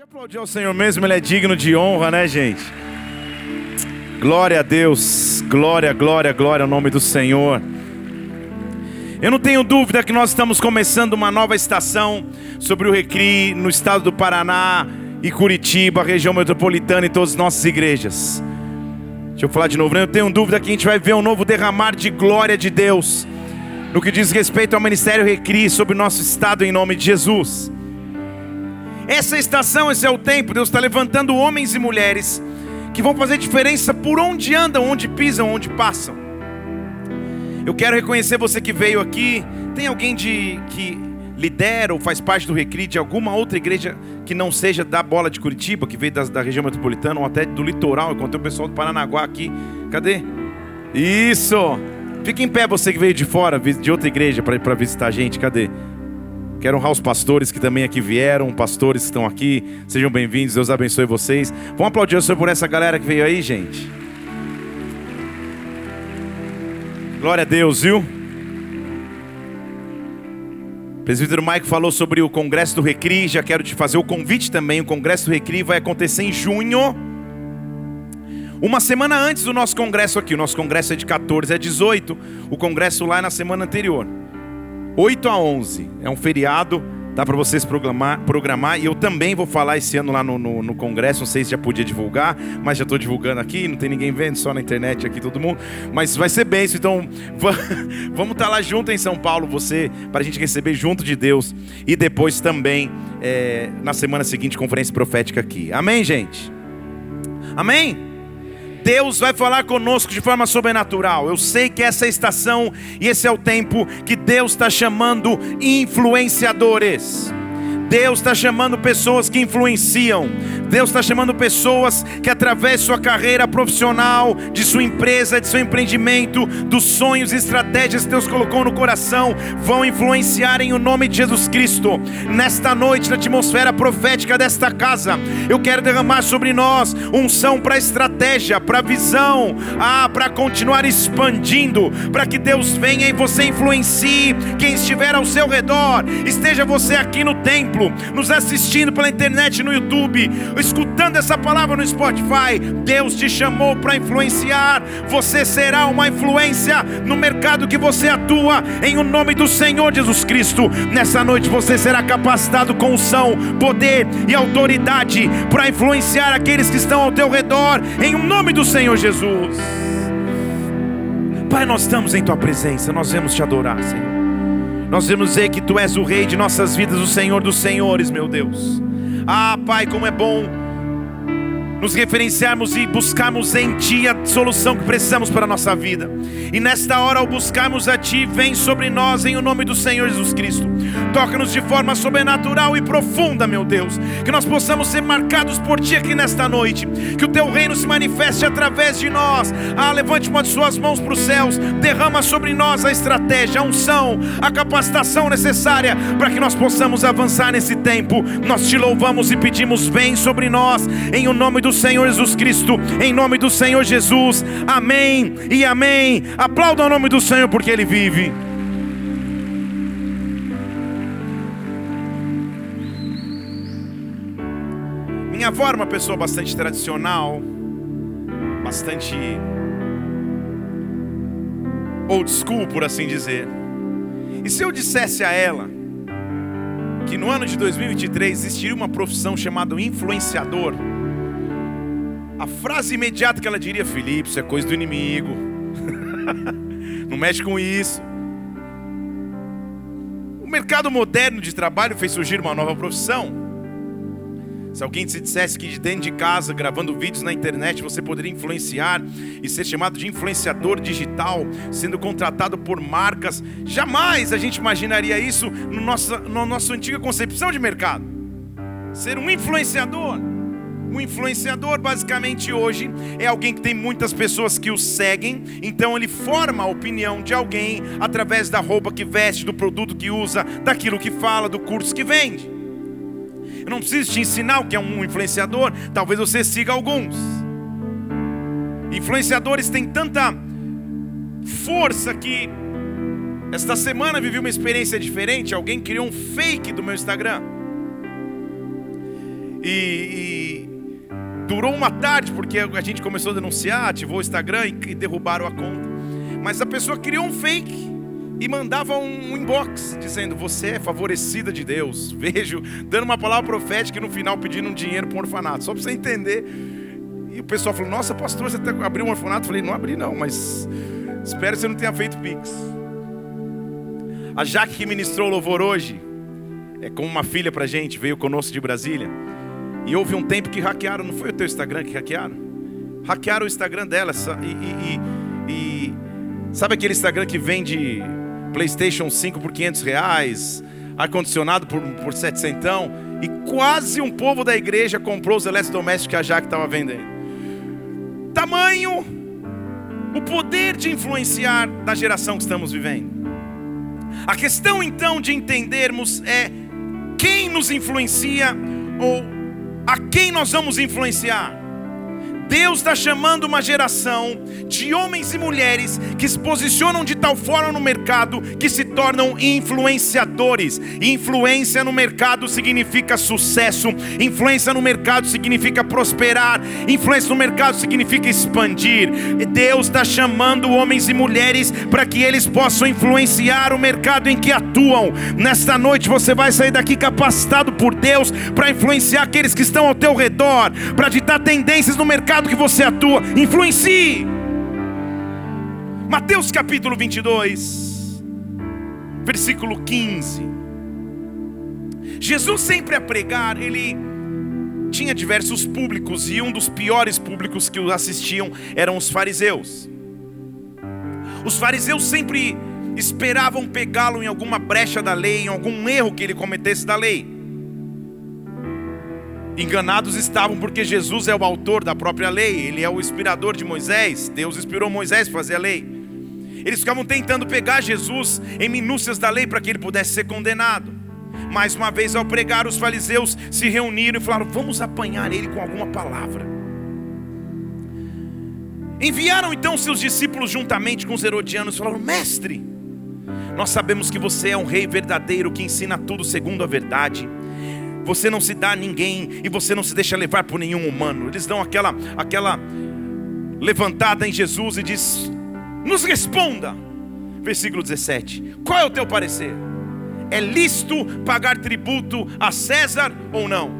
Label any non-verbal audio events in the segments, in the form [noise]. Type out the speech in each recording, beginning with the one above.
Pode aplaudir ao Senhor mesmo, Ele é digno de honra, né, gente? Glória a Deus, glória, glória, glória ao nome do Senhor. Eu não tenho dúvida que nós estamos começando uma nova estação sobre o Recri no estado do Paraná e Curitiba, região metropolitana e todas as nossas igrejas. Deixa eu falar de novo, né? eu tenho dúvida que a gente vai ver um novo derramar de glória de Deus no que diz respeito ao ministério Recri sobre o nosso estado em nome de Jesus. Essa estação, esse é o tempo, Deus está levantando homens e mulheres que vão fazer diferença por onde andam, onde pisam, onde passam. Eu quero reconhecer você que veio aqui. Tem alguém de que lidera ou faz parte do Recri de alguma outra igreja que não seja da Bola de Curitiba, que veio da, da região metropolitana ou até do litoral? Eu contei o pessoal do Paranaguá aqui. Cadê? Isso! Fica em pé você que veio de fora, de outra igreja, para visitar a gente. Cadê? Quero honrar os pastores que também aqui vieram, pastores que estão aqui. Sejam bem-vindos, Deus abençoe vocês. Vamos aplaudir o Senhor por essa galera que veio aí, gente. Glória a Deus, viu? O presbítero Mike falou sobre o Congresso do Recri. Já quero te fazer o convite também. O Congresso do Recri vai acontecer em junho. Uma semana antes do nosso congresso aqui. O nosso congresso é de 14 a 18. O congresso lá é na semana anterior. 8 a 11. É um feriado, dá para vocês programar, programar. E eu também vou falar esse ano lá no, no, no Congresso. Não sei se já podia divulgar, mas já estou divulgando aqui. Não tem ninguém vendo, só na internet aqui todo mundo. Mas vai ser bem Então [laughs] vamos estar tá lá junto em São Paulo, você, para a gente receber junto de Deus. E depois também, é, na semana seguinte, conferência profética aqui. Amém, gente? Amém? Deus vai falar conosco de forma sobrenatural. Eu sei que essa é a estação e esse é o tempo que Deus está chamando influenciadores. Deus está chamando pessoas que influenciam. Deus está chamando pessoas que, através de sua carreira profissional, de sua empresa, de seu empreendimento, dos sonhos e estratégias que Deus colocou no coração, vão influenciar em o nome de Jesus Cristo. Nesta noite, na atmosfera profética desta casa, eu quero derramar sobre nós unção para estratégia, para visão, ah, para continuar expandindo, para que Deus venha e você influencie quem estiver ao seu redor. Esteja você aqui no templo templo, nos assistindo pela internet no YouTube, escutando essa palavra no Spotify, Deus te chamou para influenciar. Você será uma influência no mercado que você atua, em o nome do Senhor Jesus Cristo. Nessa noite você será capacitado com unção, poder e autoridade para influenciar aqueles que estão ao teu redor, em o nome do Senhor Jesus. Pai, nós estamos em tua presença, nós vamos te adorar, Senhor. Nós vamos dizer que Tu és o Rei de nossas vidas, o Senhor dos Senhores, meu Deus. Ah, Pai, como é bom nos referenciarmos e buscarmos em Ti a solução que precisamos para a nossa vida. E nesta hora, ao buscarmos a Ti, vem sobre nós em o nome do Senhor Jesus Cristo. Toca-nos de forma sobrenatural e profunda, meu Deus. Que nós possamos ser marcados por Ti aqui nesta noite. Que o Teu reino se manifeste através de nós. Ah, levante uma de Suas mãos para os céus. Derrama sobre nós a estratégia, a unção, a capacitação necessária para que nós possamos avançar nesse tempo. Nós te louvamos e pedimos, vem sobre nós, em o nome do do Senhor Jesus Cristo, em nome do Senhor Jesus, amém e amém. Aplauda o nome do Senhor porque Ele vive. Minha avó era uma pessoa bastante tradicional, bastante old school, por assim dizer. E se eu dissesse a ela que no ano de 2023 existiria uma profissão chamada influenciador, a frase imediata que ela diria: Felipe, isso é coisa do inimigo. [laughs] Não mexe com isso. O mercado moderno de trabalho fez surgir uma nova profissão. Se alguém te dissesse que de dentro de casa, gravando vídeos na internet, você poderia influenciar e ser chamado de influenciador digital, sendo contratado por marcas, jamais a gente imaginaria isso no nossa, na nossa antiga concepção de mercado. Ser um influenciador. Um influenciador, basicamente, hoje é alguém que tem muitas pessoas que o seguem, então ele forma a opinião de alguém através da roupa que veste, do produto que usa, daquilo que fala, do curso que vende. Eu não preciso te ensinar o que é um influenciador, talvez você siga alguns. Influenciadores têm tanta força que esta semana vivi uma experiência diferente. Alguém criou um fake do meu Instagram. E durou uma tarde, porque a gente começou a denunciar, ativou o Instagram e derrubaram a conta. Mas a pessoa criou um fake e mandava um inbox dizendo: Você é favorecida de Deus. [laughs] Vejo, dando uma palavra profética e no final pedindo um dinheiro para um orfanato, só para você entender. E o pessoal falou: Nossa, pastor, você abriu um orfanato? Eu falei: Não abri, não, mas espero que você não tenha feito pix. A Jaque que ministrou louvor hoje, é como uma filha para gente, veio conosco de Brasília. E houve um tempo que hackearam, não foi o teu Instagram que hackearam? Hackearam o Instagram dela. E, e, e, e sabe aquele Instagram que vende PlayStation 5 por 500 reais, ar-condicionado por, por 700, e quase um povo da igreja comprou os eletrodomésticos que a Jaque estava vendendo. Tamanho, o poder de influenciar da geração que estamos vivendo. A questão então de entendermos é quem nos influencia ou a quem nós vamos influenciar. Deus está chamando uma geração de homens e mulheres que se posicionam de tal forma no mercado que se tornam influenciadores. Influência no mercado significa sucesso, influência no mercado significa prosperar, influência no mercado significa expandir. Deus está chamando homens e mulheres para que eles possam influenciar o mercado em que atuam. Nesta noite você vai sair daqui capacitado por Deus para influenciar aqueles que estão ao teu redor, para ditar tendências no mercado mercado que você atua, influencie. Mateus capítulo 22, versículo 15. Jesus sempre a pregar, ele tinha diversos públicos e um dos piores públicos que o assistiam eram os fariseus. Os fariseus sempre esperavam pegá-lo em alguma brecha da lei, em algum erro que ele cometesse da lei. Enganados estavam porque Jesus é o autor da própria lei, ele é o inspirador de Moisés. Deus inspirou Moisés para fazer a lei. Eles ficavam tentando pegar Jesus em minúcias da lei para que ele pudesse ser condenado. Mais uma vez, ao pregar, os fariseus se reuniram e falaram: Vamos apanhar ele com alguma palavra. Enviaram então seus discípulos juntamente com os herodianos e falaram: Mestre, nós sabemos que você é um rei verdadeiro que ensina tudo segundo a verdade você não se dá a ninguém e você não se deixa levar por nenhum humano. Eles dão aquela aquela levantada em Jesus e diz: "Nos responda". Versículo 17. Qual é o teu parecer? É lícito pagar tributo a César ou não?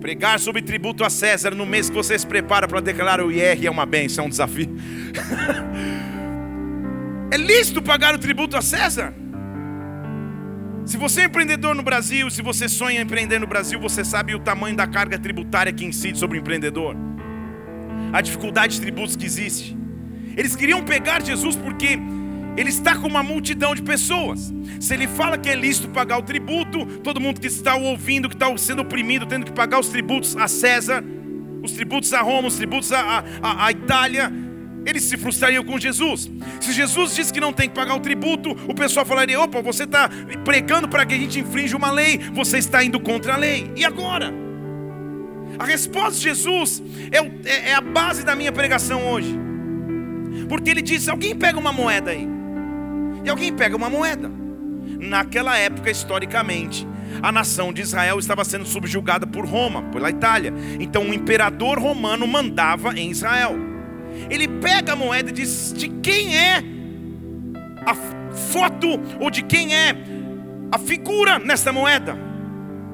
Pregar sobre tributo a César no mês que você se prepara para declarar o IR é uma benção, é um desafio. [laughs] é lícito pagar o tributo a César? Se você é empreendedor no Brasil, se você sonha em empreender no Brasil, você sabe o tamanho da carga tributária que incide sobre o empreendedor. A dificuldade de tributos que existe. Eles queriam pegar Jesus porque ele está com uma multidão de pessoas. Se ele fala que é lícito pagar o tributo, todo mundo que está ouvindo, que está sendo oprimido, tendo que pagar os tributos a César, os tributos a Roma, os tributos a Itália, eles se frustrariam com Jesus. Se Jesus disse que não tem que pagar o tributo, o pessoal falaria: opa, você está pregando para que a gente infrinja uma lei, você está indo contra a lei. E agora? A resposta de Jesus é, é, é a base da minha pregação hoje. Porque ele disse: alguém pega uma moeda aí. E alguém pega uma moeda. Naquela época, historicamente, a nação de Israel estava sendo subjugada por Roma, pela Itália. Então, o imperador romano mandava em Israel. Ele pega a moeda e diz: de quem é a foto ou de quem é a figura nesta moeda?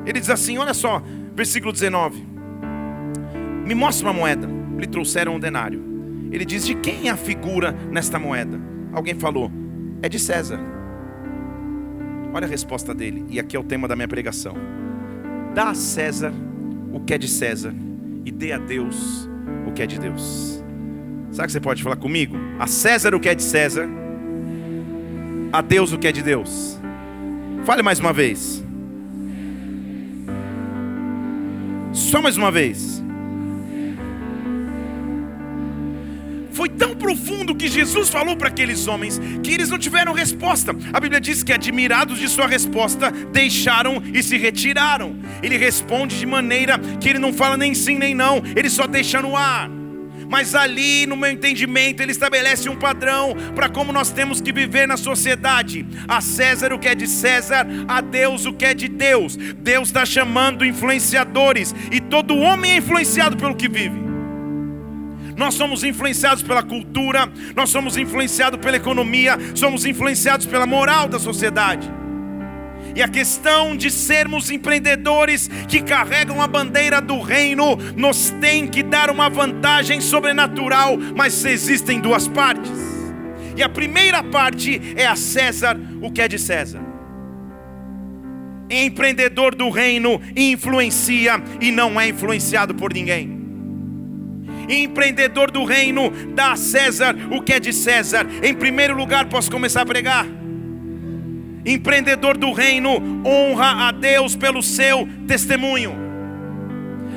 Ele diz assim: olha só, versículo 19: Me mostra uma moeda. Lhe trouxeram um denário. Ele diz: de quem é a figura nesta moeda? Alguém falou: é de César. Olha a resposta dele, e aqui é o tema da minha pregação: dá a César o que é de César, e dê a Deus o que é de Deus. Sabe que você pode falar comigo? A César o que é de César, a Deus o que é de Deus. Fale mais uma vez. Só mais uma vez. Foi tão profundo que Jesus falou para aqueles homens que eles não tiveram resposta. A Bíblia diz que, admirados de sua resposta, deixaram e se retiraram. Ele responde de maneira que ele não fala nem sim nem não, ele só deixa no ar. Mas ali, no meu entendimento, ele estabelece um padrão para como nós temos que viver na sociedade. A César o que é de César, a Deus o que é de Deus. Deus está chamando influenciadores, e todo homem é influenciado pelo que vive. Nós somos influenciados pela cultura, nós somos influenciados pela economia, somos influenciados pela moral da sociedade. E a questão de sermos empreendedores que carregam a bandeira do reino nos tem que dar uma vantagem sobrenatural, mas existem duas partes. E a primeira parte é a César o que é de César. Empreendedor do reino influencia e não é influenciado por ninguém empreendedor do reino, dá a César o que é de César. Em primeiro lugar, posso começar a pregar? Empreendedor do reino, honra a Deus pelo seu testemunho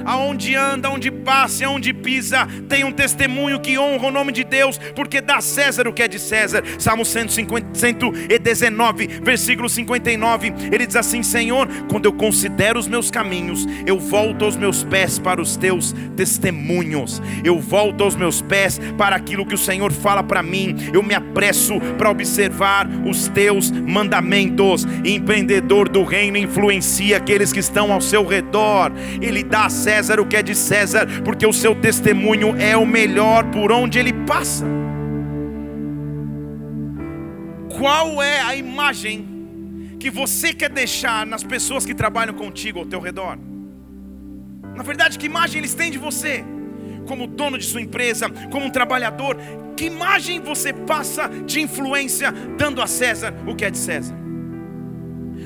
aonde anda, aonde passa, aonde pisa, tem um testemunho que honra o nome de Deus, porque dá a César o que é de César. Salmo 150, 119, versículo 59, ele diz assim: Senhor, quando eu considero os meus caminhos, eu volto aos meus pés para os teus testemunhos, eu volto aos meus pés para aquilo que o Senhor fala para mim, eu me apresso para observar os teus mandamentos. Empreendedor do reino influencia aqueles que estão ao seu redor, ele dá a César o que é de César, porque o seu testemunho é o melhor por onde ele passa. Qual é a imagem que você quer deixar nas pessoas que trabalham contigo ao teu redor? Na verdade, que imagem eles têm de você? Como dono de sua empresa, como um trabalhador, que imagem você passa de influência dando a César o que é de César?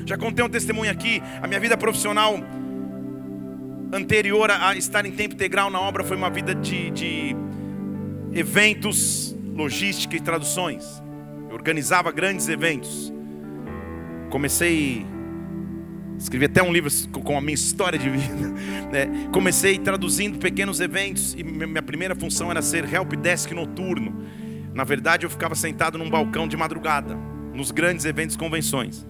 Já contei um testemunho aqui, a minha vida profissional anterior a estar em tempo integral na obra foi uma vida de, de eventos, logística e traduções. Eu organizava grandes eventos. Comecei escrevi até um livro com a minha história de vida. [laughs] Né? Comecei traduzindo pequenos eventos e minha primeira função era ser help desk noturno. Na verdade, eu ficava sentado num balcão de madrugada, nos grandes eventos convenções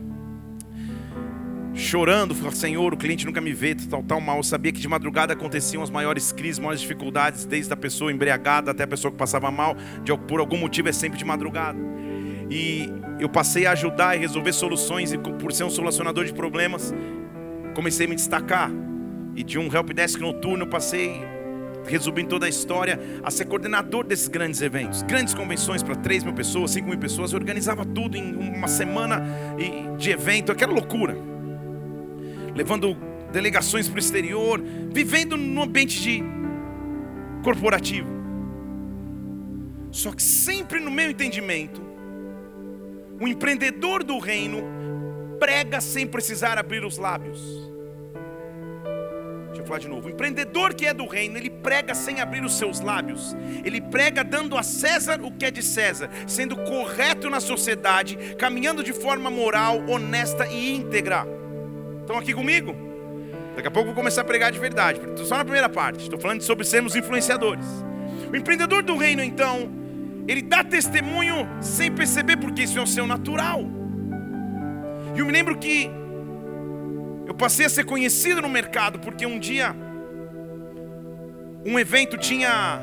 chorando, falando, Senhor, o cliente nunca me vê, tal, tal, mal. Eu sabia que de madrugada aconteciam as maiores crises, maiores dificuldades, desde a pessoa embriagada até a pessoa que passava mal, de, por algum motivo é sempre de madrugada. E eu passei a ajudar e resolver soluções, e por ser um solucionador de problemas, comecei a me destacar. E de um help desk noturno, eu passei, resumindo toda a história, a ser coordenador desses grandes eventos, grandes convenções para 3 mil pessoas, 5 mil pessoas. Eu organizava tudo em uma semana de evento, aquela loucura levando delegações para o exterior, vivendo num ambiente de corporativo. Só que sempre no meu entendimento, o empreendedor do reino prega sem precisar abrir os lábios. Deixa eu falar de novo. O empreendedor que é do reino, ele prega sem abrir os seus lábios. Ele prega dando a César o que é de César, sendo correto na sociedade, caminhando de forma moral, honesta e íntegra. Estão aqui comigo? Daqui a pouco eu vou começar a pregar de verdade. Estou só na primeira parte. Estou falando sobre sermos influenciadores. O empreendedor do reino, então, ele dá testemunho sem perceber, porque isso é o seu natural. E eu me lembro que eu passei a ser conhecido no mercado, porque um dia, um evento tinha.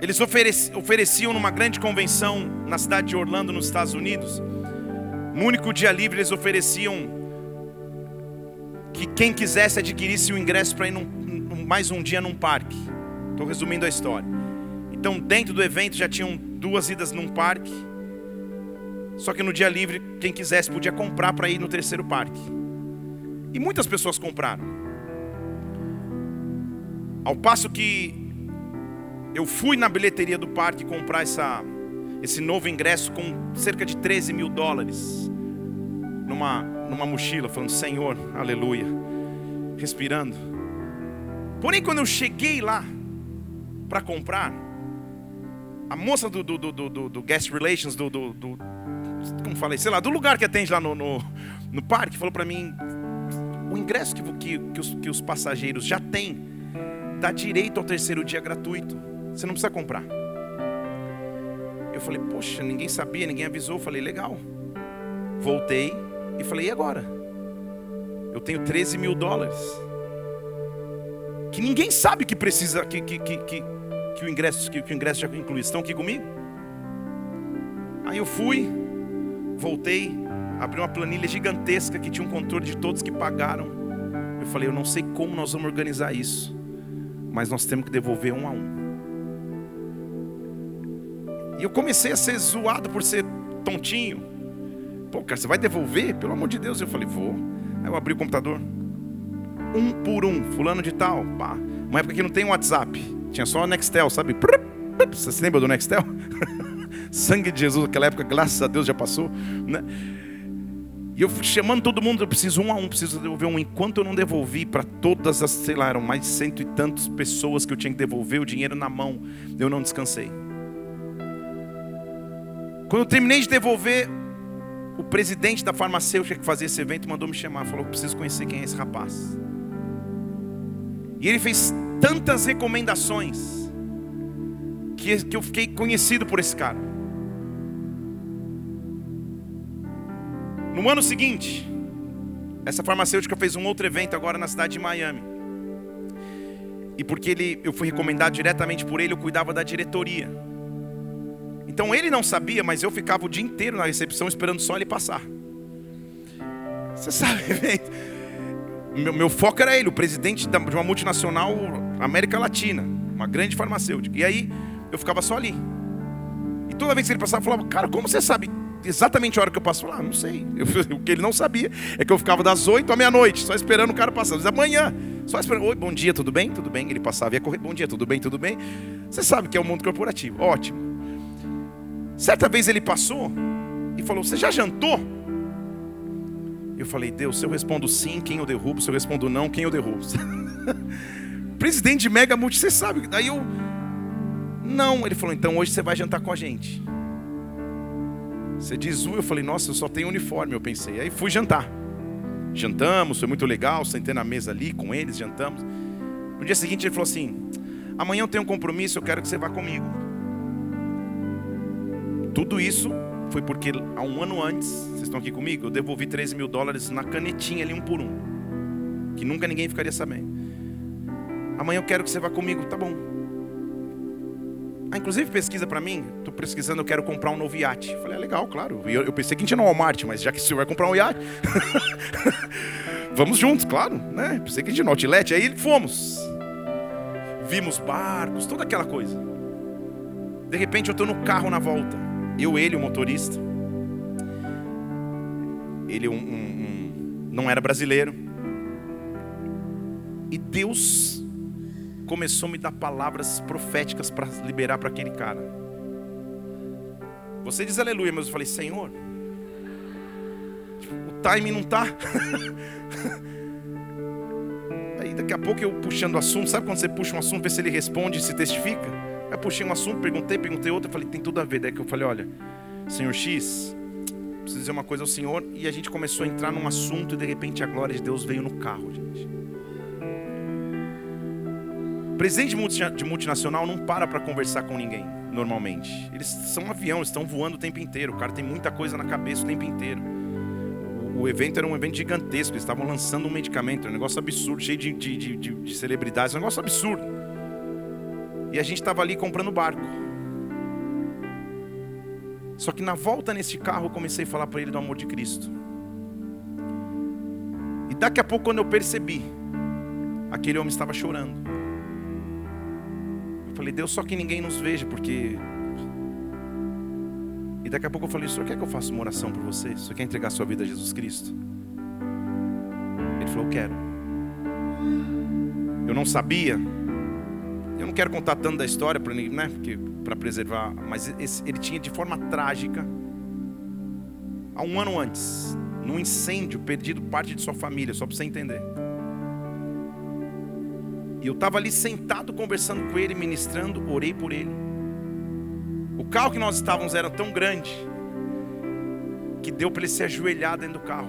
Eles ofereciam numa grande convenção na cidade de Orlando, nos Estados Unidos. No único dia livre, eles ofereciam que quem quisesse adquirisse o ingresso para ir num, mais um dia num parque. Estou resumindo a história. Então, dentro do evento já tinham duas idas num parque. Só que no dia livre, quem quisesse podia comprar para ir no terceiro parque. E muitas pessoas compraram. Ao passo que eu fui na bilheteria do parque comprar essa, esse novo ingresso com cerca de 13 mil dólares numa, numa mochila, falando: Senhor, aleluia, respirando. Porém, quando eu cheguei lá para comprar, a moça do, do, do, do, do Guest Relations, do, do, do, como falei, sei lá, do lugar que atende lá no, no, no parque, falou para mim: o ingresso que, que, que, os, que os passageiros já têm dá direito ao terceiro dia gratuito. Você não precisa comprar. Eu falei, poxa, ninguém sabia, ninguém avisou. Eu falei, legal. Voltei, e falei: e agora? Eu tenho 13 mil dólares. que ninguém sabe que precisa, que, que, que, que, que o ingresso, que, que o ingresso já inclui. Estão aqui comigo? Aí eu fui, voltei, abri uma planilha gigantesca que tinha um controle de todos que pagaram. Eu falei, eu não sei como nós vamos organizar isso, mas nós temos que devolver um a um. E eu comecei a ser zoado por ser tontinho. Pô, cara, você vai devolver? Pelo amor de Deus. Eu falei, vou. Aí eu abri o computador. Um por um, fulano de tal. Pá. Uma época que não tem WhatsApp. Tinha só Nextel, sabe? Você se lembra do Nextel? [laughs] Sangue de Jesus, aquela época, graças a Deus, já passou. Né? E eu chamando todo mundo, eu preciso um a um, preciso devolver um. Enquanto eu não devolvi para todas as, sei lá, eram mais de cento e tantas pessoas que eu tinha que devolver o dinheiro na mão, eu não descansei. Quando eu terminei de devolver, o presidente da farmacêutica que fazia esse evento mandou me chamar, falou: preciso conhecer quem é esse rapaz. E ele fez tantas recomendações que, que eu fiquei conhecido por esse cara. No ano seguinte, essa farmacêutica fez um outro evento agora na cidade de Miami. E porque ele, eu fui recomendado diretamente por ele, eu cuidava da diretoria. Então ele não sabia, mas eu ficava o dia inteiro na recepção esperando só ele passar. Você sabe, [laughs] meu, meu foco era ele, o presidente de uma multinacional América Latina, uma grande farmacêutica. E aí eu ficava só ali. E toda vez que ele passava, eu falava, cara, como você sabe exatamente a hora que eu passo? Falava, ah, não sei. Eu, [laughs] o que ele não sabia é que eu ficava das 8 à meia-noite, só esperando o cara passar. Da manhã, só esperando. Oi, bom dia, tudo bem? Tudo bem? Ele passava e ia correr. Bom dia, tudo bem? Tudo bem? Você sabe que é o mundo corporativo. Ótimo. Certa vez ele passou e falou: Você já jantou? Eu falei: Deus, se eu respondo sim, quem eu derrubo? Se eu respondo não, quem eu derrubo? [laughs] Presidente de Mega Multi, você sabe. Daí eu. Não, ele falou: Então hoje você vai jantar com a gente. Você diz eu falei: Nossa, eu só tenho uniforme. Eu pensei. Aí fui jantar. Jantamos, foi muito legal. Sentei na mesa ali com eles, jantamos. No dia seguinte ele falou assim: Amanhã eu tenho um compromisso, eu quero que você vá comigo. Tudo isso foi porque há um ano antes, vocês estão aqui comigo, eu devolvi 13 mil dólares na canetinha ali, um por um. Que nunca ninguém ficaria sabendo. Amanhã eu quero que você vá comigo, tá bom. Ah, inclusive pesquisa para mim, estou pesquisando, eu quero comprar um novo iate. Falei, é legal, claro. Eu, eu pensei que a gente ia no Walmart, mas já que senhor vai comprar um iate, [laughs] vamos juntos, claro. Né? Pensei que a gente ia no Outlet, aí fomos. Vimos barcos, toda aquela coisa. De repente eu estou no carro na volta. Eu, ele, o motorista. Ele um, um, um, não era brasileiro. E Deus começou a me dar palavras proféticas para liberar para aquele cara. Você diz aleluia, mas eu falei, Senhor, o timing não está. [laughs] Aí daqui a pouco eu puxando o assunto, sabe quando você puxa um assunto, vê se ele responde, se testifica? Aí puxei um assunto, perguntei, perguntei outro, falei, tem tudo a ver. Daí que eu falei, olha, senhor X, preciso dizer uma coisa ao senhor. E a gente começou a entrar num assunto e de repente a glória de Deus veio no carro, gente. Presidente de multinacional não para para conversar com ninguém, normalmente. Eles são um avião, estão voando o tempo inteiro. O cara tem muita coisa na cabeça o tempo inteiro. O evento era um evento gigantesco, eles estavam lançando um medicamento, um negócio absurdo, cheio de, de, de, de celebridades, um negócio absurdo. E a gente estava ali comprando barco. Só que na volta nesse carro eu comecei a falar para ele do amor de Cristo. E daqui a pouco, quando eu percebi, aquele homem estava chorando. Eu falei, Deus, só que ninguém nos veja, porque. E daqui a pouco eu falei, o senhor quer que eu faça uma oração por você? O senhor quer entregar sua vida a Jesus Cristo? Ele falou, quero. Eu não sabia eu não quero contar tanto da história para né, preservar, mas ele tinha de forma trágica, há um ano antes, num incêndio, perdido parte de sua família, só para você entender. E eu estava ali sentado conversando com ele, ministrando, orei por ele. O carro que nós estávamos era tão grande que deu para ele se ajoelhar dentro do carro.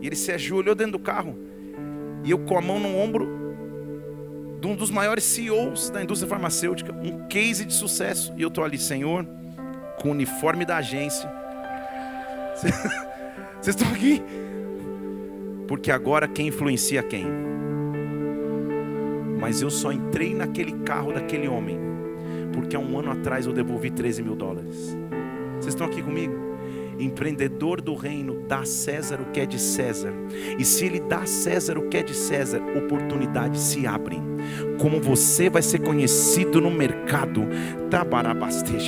E ele se ajoelhou dentro do carro. E eu com a mão no ombro, de um dos maiores CEOs da indústria farmacêutica, um case de sucesso. E eu estou ali, Senhor, com o uniforme da agência. [laughs] Vocês estão aqui? Porque agora quem influencia quem? Mas eu só entrei naquele carro daquele homem, porque há um ano atrás eu devolvi 13 mil dólares. Vocês estão aqui comigo? Empreendedor do reino, dá a César o que é de César. E se ele dá a César o que é de César, oportunidades se abrem. Como você vai ser conhecido no mercado,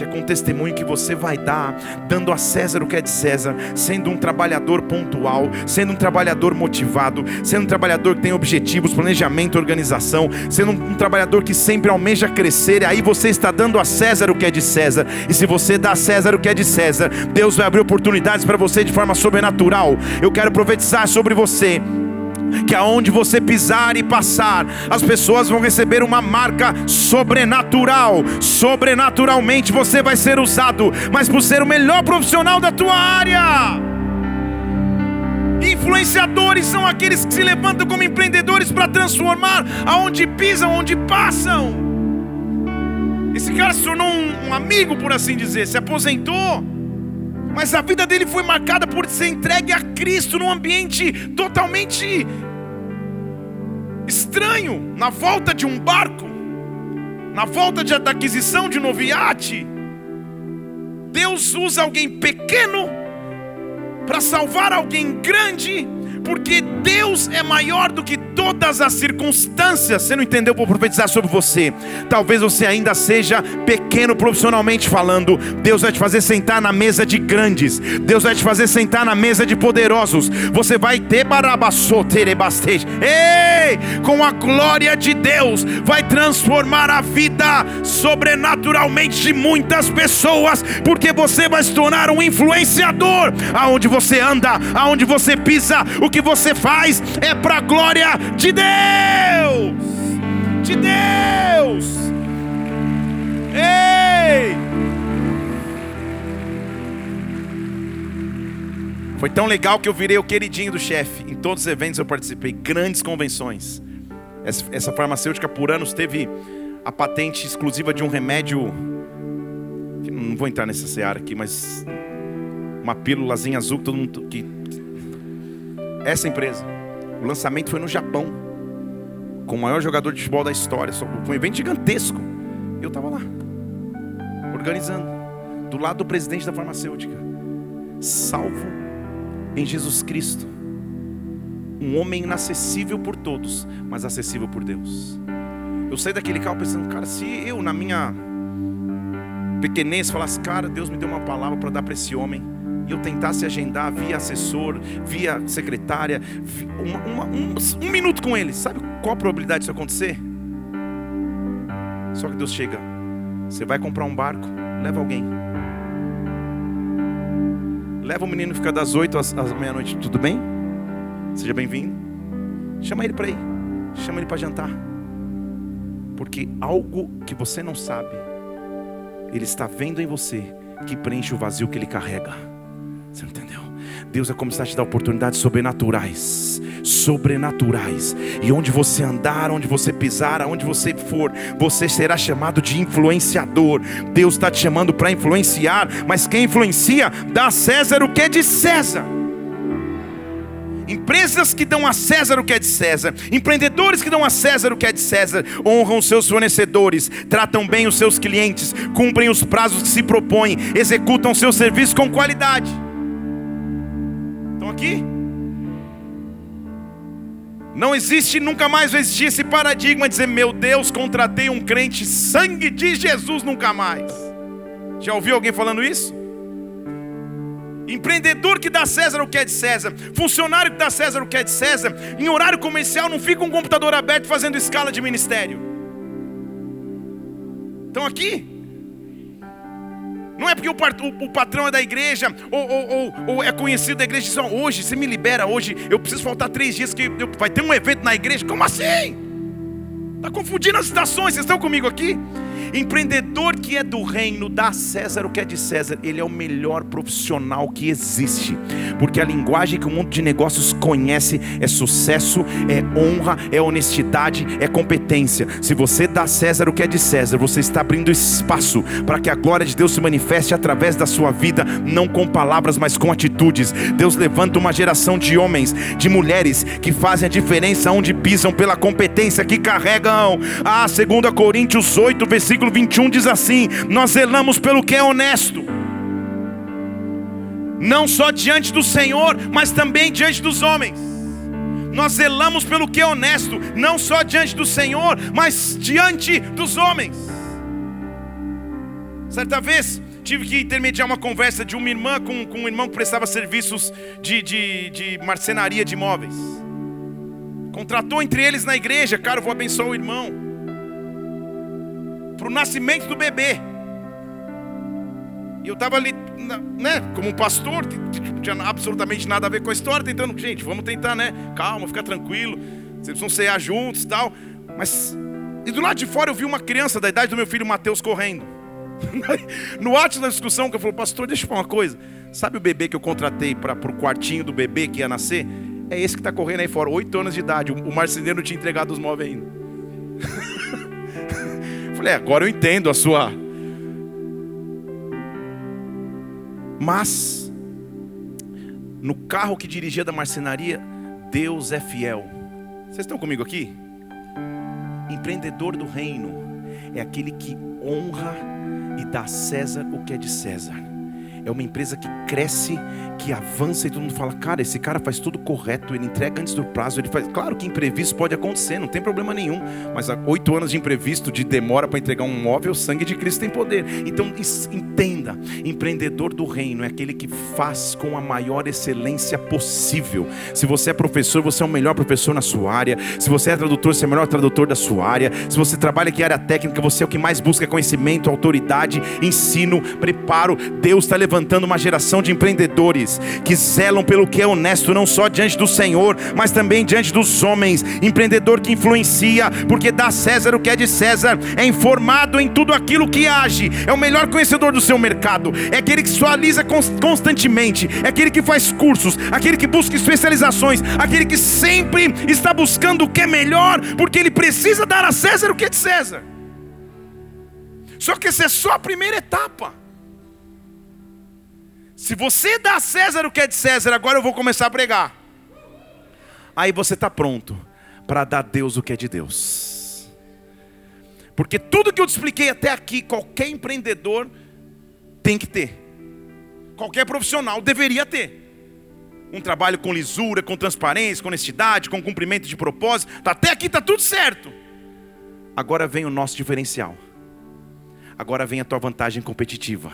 é com testemunho que você vai dar, dando a César o que é de César, sendo um trabalhador pontual, sendo um trabalhador motivado, sendo um trabalhador que tem objetivos, planejamento, organização, sendo um, um trabalhador que sempre almeja crescer, e aí você está dando a César o que é de César, e se você dá a César o que é de César, Deus vai abrir oportunidades para você de forma sobrenatural. Eu quero profetizar sobre você que aonde você pisar e passar, as pessoas vão receber uma marca sobrenatural. Sobrenaturalmente você vai ser usado, mas por ser o melhor profissional da tua área. Influenciadores são aqueles que se levantam como empreendedores para transformar aonde pisam, onde passam. Esse cara se tornou um, um amigo, por assim dizer, se aposentou. Mas a vida dele foi marcada por ser entregue a Cristo num ambiente totalmente estranho, na volta de um barco, na volta de, da aquisição de um novo iate. Deus usa alguém pequeno para salvar alguém grande porque Deus é maior do que todas as circunstâncias. Você não entendeu? Vou profetizar sobre você. Talvez você ainda seja pequeno profissionalmente falando. Deus vai te fazer sentar na mesa de grandes. Deus vai te fazer sentar na mesa de poderosos. Você vai ter barabaçoterebastej. Ei! Com a glória de Deus, vai transformar a vida sobrenaturalmente de muitas pessoas, porque você vai se tornar um influenciador aonde você anda, aonde você pisa. O que você faz é para a glória de Deus. De Deus. Ei! Foi tão legal que eu virei o queridinho do chefe. Em todos os eventos eu participei, grandes convenções. Essa, farmacêutica por anos teve a patente exclusiva de um remédio. Não vou entrar nessa seara aqui, mas uma pílulazinha azul que todo mundo que essa empresa. O lançamento foi no Japão, com o maior jogador de futebol da história. Foi um evento gigantesco. Eu estava lá, organizando, do lado do presidente da farmacêutica. Salvo em Jesus Cristo. Um homem inacessível por todos, mas acessível por Deus. Eu saí daquele carro pensando, cara, se eu na minha pequenez falasse, cara, Deus me deu uma palavra para dar para esse homem eu tentasse agendar via assessor, via secretária, uma, uma, um, um minuto com ele, sabe qual a probabilidade disso acontecer? Só que Deus chega, você vai comprar um barco, leva alguém. Leva o menino fica das 8 às, às meia-noite, tudo bem? Seja bem-vindo. Chama ele para ir, chama ele para jantar. Porque algo que você não sabe, ele está vendo em você que preenche o vazio que ele carrega. Você entendeu? Deus vai começar a te dar oportunidades sobrenaturais. Sobrenaturais. E onde você andar, onde você pisar, aonde você for, você será chamado de influenciador. Deus está te chamando para influenciar, mas quem influencia, dá a César o que é de César. Empresas que dão a César o que é de César, empreendedores que dão a César o que é de César, honram seus fornecedores, tratam bem os seus clientes, cumprem os prazos que se propõem, executam seus serviços com qualidade aqui? Não existe, nunca mais vai existir esse paradigma de dizer, meu Deus, contratei um crente, sangue de Jesus nunca mais. Já ouviu alguém falando isso? Empreendedor que dá César o que é de César, funcionário que dá César o que é de César, em horário comercial não fica um computador aberto fazendo escala de ministério. Estão aqui? Não é porque o, o, o patrão é da igreja ou, ou, ou, é conhecido da igreja. Só hoje, você me libera hoje. Eu preciso faltar três dias que eu, vai ter um evento na igreja. Como assim? Está confundindo as estações. Vocês estão comigo aqui? Empreendedor que é do reino, dá a César o que é de César. Ele é o melhor profissional que existe, porque a linguagem que o mundo de negócios conhece é sucesso, é honra, é honestidade, é competência. Se você dá a César o que é de César, você está abrindo espaço para que a glória de Deus se manifeste através da sua vida, não com palavras, mas com atitudes. Deus levanta uma geração de homens, de mulheres que fazem a diferença onde pisam pela competência que carregam. Ah, 2 Coríntios 8, versículo 21 diz assim: Nós zelamos pelo que é honesto. Não só diante do Senhor, mas também diante dos homens. Nós zelamos pelo que é honesto, não só diante do Senhor, mas diante dos homens. Certa vez, tive que intermediar uma conversa de uma irmã com, com um irmão que prestava serviços de, de, de marcenaria de imóveis. Contratou entre eles na igreja, cara, vou abençoar o irmão. Para o nascimento do bebê. E eu estava ali, né, como pastor, não tinha absolutamente nada a ver com a história, tentando, gente, vamos tentar, né? Calma, fica tranquilo. Vocês precisam cear juntos e tal. Mas, e do lado de fora eu vi uma criança da idade do meu filho Mateus correndo. [laughs] no ato da discussão, que eu falei, pastor, deixa eu falar uma coisa. Sabe o bebê que eu contratei para o quartinho do bebê que ia nascer? É esse que está correndo aí fora, oito anos de idade. O marceneiro não tinha entregado os móveis ainda. Falei, agora eu entendo a sua. Mas, no carro que dirigia da marcenaria, Deus é fiel. Vocês estão comigo aqui? Empreendedor do reino é aquele que honra e dá a César o que é de César é uma empresa que cresce, que avança e todo mundo fala: cara, esse cara faz tudo correto, ele entrega antes do prazo, ele faz. Claro que imprevisto pode acontecer, não tem problema nenhum, mas há oito anos de imprevisto, de demora para entregar um móvel, o sangue de Cristo tem poder. Então entenda: empreendedor do reino é aquele que faz com a maior excelência possível. Se você é professor, você é o melhor professor na sua área. Se você é tradutor, você é o melhor tradutor da sua área. Se você trabalha em área técnica, você é o que mais busca conhecimento, autoridade, ensino, preparo. Deus está levando levantando uma geração de empreendedores que zelam pelo que é honesto, não só diante do Senhor, mas também diante dos homens. Empreendedor que influencia, porque dá a César o que é de César, é informado em tudo aquilo que age, é o melhor conhecedor do seu mercado, é aquele que atualiza constantemente, é aquele que faz cursos, aquele que busca especializações, aquele que sempre está buscando o que é melhor, porque ele precisa dar a César o que é de César. Só que essa é só a primeira etapa. Se você dá a César o que é de César, agora eu vou começar a pregar. Aí você está pronto para dar a Deus o que é de Deus. Porque tudo que eu te expliquei até aqui, qualquer empreendedor tem que ter. Qualquer profissional deveria ter. Um trabalho com lisura, com transparência, com honestidade, com cumprimento de propósito. Até aqui está tudo certo. Agora vem o nosso diferencial. Agora vem a tua vantagem competitiva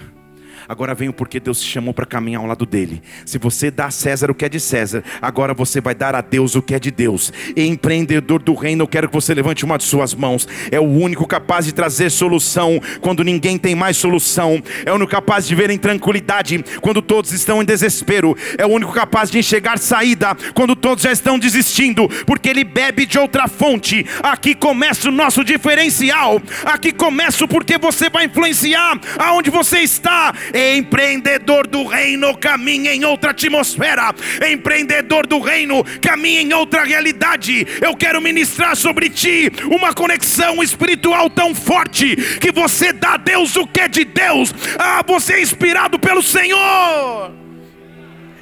Agora vem o porquê Deus te chamou para caminhar ao lado dele. Se você dá a César o que é de César, agora você vai dar a Deus o que é de Deus. E empreendedor do reino, eu quero que você levante uma de suas mãos. É o único capaz de trazer solução quando ninguém tem mais solução. É o único capaz de ver em tranquilidade quando todos estão em desespero. É o único capaz de enxergar saída quando todos já estão desistindo, porque ele bebe de outra fonte. Aqui começa o nosso diferencial. Aqui começa o porquê você vai influenciar aonde você está Empreendedor do reino caminha em outra atmosfera. Empreendedor do reino caminha em outra realidade. Eu quero ministrar sobre ti uma conexão espiritual tão forte que você dá a Deus o que é de Deus. Ah, você é inspirado pelo Senhor.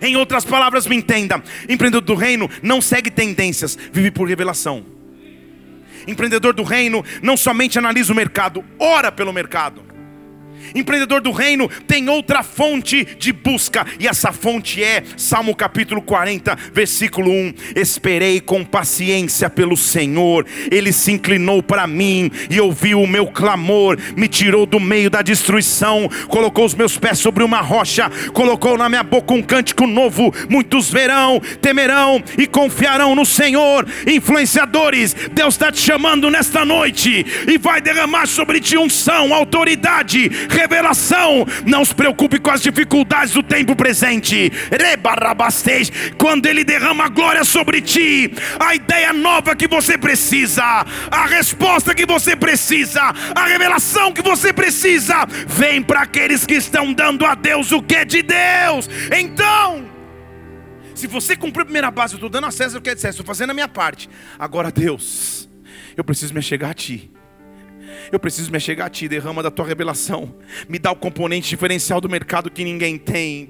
Em outras palavras, me entenda: empreendedor do reino não segue tendências, vive por revelação. Empreendedor do reino não somente analisa o mercado, ora pelo mercado. Empreendedor do reino tem outra fonte de busca, e essa fonte é Salmo capítulo 40, versículo 1: Esperei com paciência pelo Senhor, ele se inclinou para mim e ouviu o meu clamor, me tirou do meio da destruição, colocou os meus pés sobre uma rocha, colocou na minha boca um cântico novo. Muitos verão, temerão e confiarão no Senhor. Influenciadores, Deus está te chamando nesta noite e vai derramar sobre ti unção, autoridade, revelação. Não se preocupe com as dificuldades do tempo presente. Quando Ele derrama a glória sobre ti, a ideia nova que você precisa, a resposta que você precisa, a revelação que você precisa, vem para aqueles que estão dando a Deus o que é de Deus. Então, se você cumprir a primeira base, eu estou dando a César o que é de César, estou fazendo a minha parte. Agora, Deus, eu preciso me chegar a Ti. Eu preciso me chegar a Ti, derrama da Tua revelação. Me dá o componente diferencial do mercado que ninguém tem.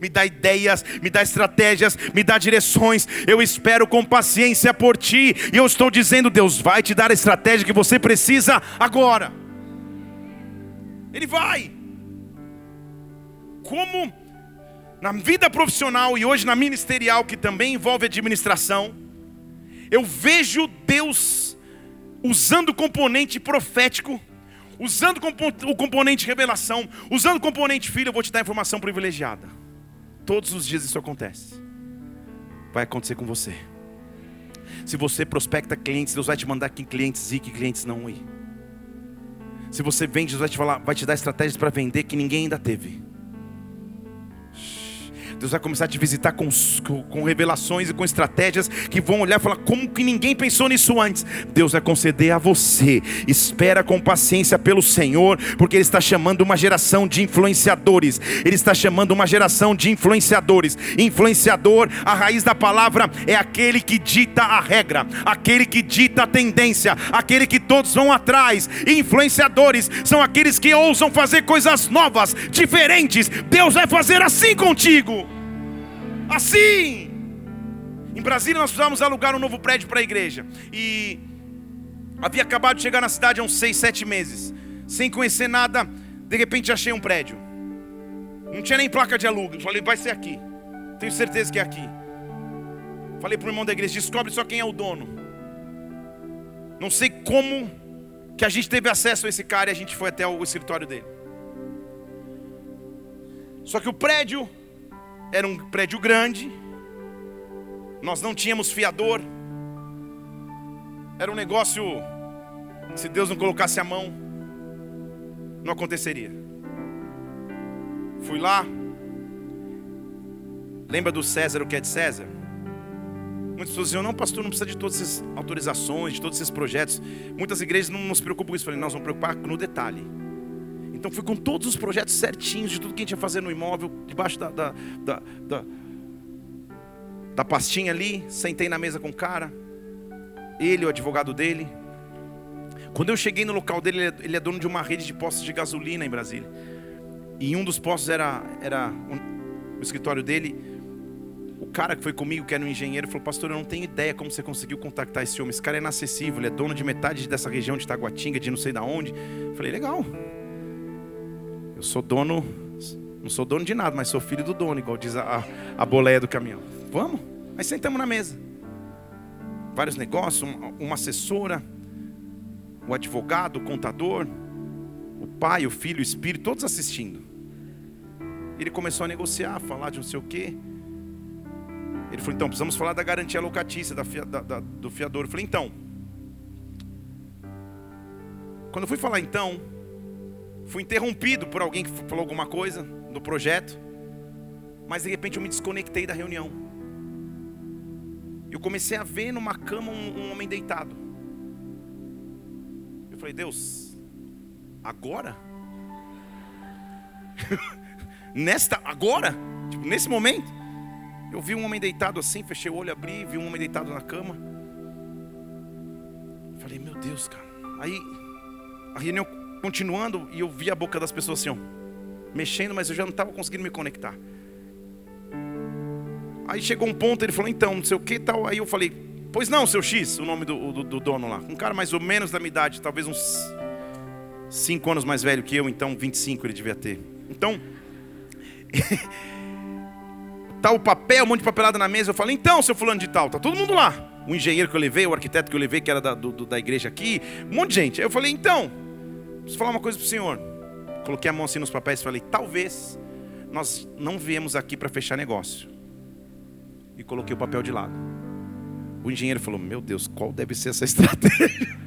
Me dá ideias, me dá estratégias, me dá direções. Eu espero com paciência por Ti. E eu estou dizendo, Deus vai te dar a estratégia que você precisa agora. Ele vai. Como na vida profissional e hoje na ministerial, que também envolve administração, eu vejo Deus usando o componente profético, usando o componente revelação, usando o componente filho. Eu vou te dar informação privilegiada. Todos os dias isso acontece. Vai acontecer com você. Se você prospecta clientes, Deus vai te mandar aqui clientes ir, que clientes não ir. Se você vende, Deus vai te falar, vai te dar estratégias para vender que ninguém ainda teve. Deus vai começar a te visitar com, com revelações e com estratégias que vão olhar e falar: como que ninguém pensou nisso antes? Deus vai conceder a você. Espera com paciência pelo Senhor, porque Ele está chamando uma geração de influenciadores. Ele está chamando uma geração de influenciadores. Influenciador, a raiz da palavra é aquele que dita a regra, aquele que dita a tendência, aquele que todos vão atrás. Influenciadores são aqueles que ousam fazer coisas novas, diferentes. Deus vai fazer assim contigo. Assim. Em Brasília nós precisávamos alugar um novo prédio para a igreja. E havia acabado de chegar na cidade há uns seis, sete meses. Sem conhecer nada, de repente achei um prédio. Não tinha nem placa de aluguel. Falei, vai ser aqui. Tenho certeza que é aqui. Falei para o irmão da igreja, descobre só quem é o dono. Não sei como que a gente teve acesso a esse cara e a gente foi até o escritório dele. Só que o prédio era um prédio grande, nós não tínhamos fiador, era um negócio, se Deus não colocasse a mão, não aconteceria. Fui lá, lembra do César, o que é de César? Muitas pessoas diziam, não, pastor, não precisa de todas essas autorizações, de todos esses projetos. Muitas igrejas não nos preocupam com isso. Eu falei, nós vamos preocupar no detalhe. Então fui com todos os projetos certinhos de tudo que a gente ia fazer no imóvel, debaixo da, da, da, da, da pastinha ali, sentei na mesa com o cara, ele, o advogado dele. Quando eu cheguei no local dele, ele é, é dono de uma rede de postos de gasolina em Brasília. E um dos postos era, era um, o escritório dele. O cara que foi comigo, que era um engenheiro, falou: Pastor, eu não tenho ideia como você conseguiu contactar esse homem. Esse cara é inacessível, ele é dono de metade dessa região de Taguatinga, de não sei da onde. Eu falei: Legal, eu sou dono, não sou dono de nada, mas sou filho do dono, igual diz a, a boleia do caminhão. Vamos? Aí sentamos na mesa. Vários negócios, uma, assessora, o advogado, o contador, o pai, o filho, o espírito, todos assistindo. Ele começou a negociar, a falar de não sei o quê. Ele falou, então, precisamos falar da garantia locatícia, da, da, da, do fiador. Eu falei, então. Quando eu fui falar então, Fui interrompido por alguém que falou alguma coisa do projeto. Mas de repente eu me desconectei da reunião. Eu comecei a ver numa cama um, um homem deitado. Eu falei, Deus, agora? [laughs] Nesta, agora? Tipo, nesse momento? Eu vi um homem deitado assim, fechei o olho, abri, vi um homem deitado na cama. Falei, meu Deus, cara. Aí a reunião continuando e eu vi a boca das pessoas assim, ó, mexendo, mas eu já não estava conseguindo me conectar. Aí chegou um ponto, ele falou, então, não sei o que tal. Aí eu falei, pois não, seu X, o nome do, do, do dono lá. Um cara mais ou menos da minha idade, talvez uns 5 anos mais velho que eu, então 25 ele devia ter. Então, [laughs] tá o papel, um monte de papelada na mesa. Eu falei, então, seu fulano de tal, tá todo mundo lá. O engenheiro que eu levei, o arquiteto que eu levei, que era da, do, da igreja aqui, um monte de gente. Aí eu falei, então, Preciso falar uma coisa para o Senhor. Coloquei a mão assim nos papéis e falei: talvez nós não viemos aqui para fechar negócio. E coloquei o papel de lado. O engenheiro falou: Meu Deus, qual deve ser essa [laughs] estratégia?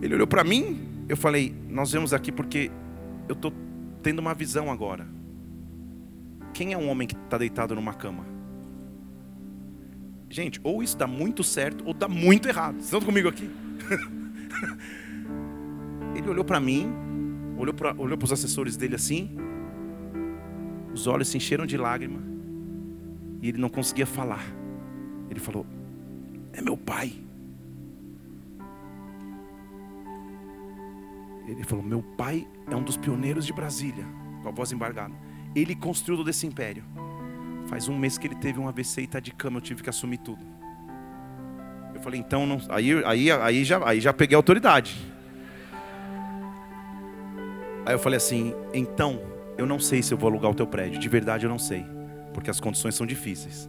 Ele olhou para mim, Eu falei: Nós vemos aqui porque eu estou tendo uma visão agora. Quem é um homem que está deitado numa cama? Gente, ou isso dá muito certo ou dá muito errado. Vocês estão comigo aqui? [laughs] [laughs] Ele olhou para mim, olhou para olhou os assessores dele assim, os olhos se encheram de lágrima e ele não conseguia falar. Ele falou: É meu pai. Ele falou: Meu pai é um dos pioneiros de Brasília, com a voz embargada. Ele construiu todo esse império. Faz um mês que ele teve um AVC e está de cama, eu tive que assumir tudo. Eu falei, então, não... aí, aí, aí, já, aí já peguei a autoridade. Aí eu falei assim, então, eu não sei se eu vou alugar o teu prédio, de verdade eu não sei, porque as condições são difíceis.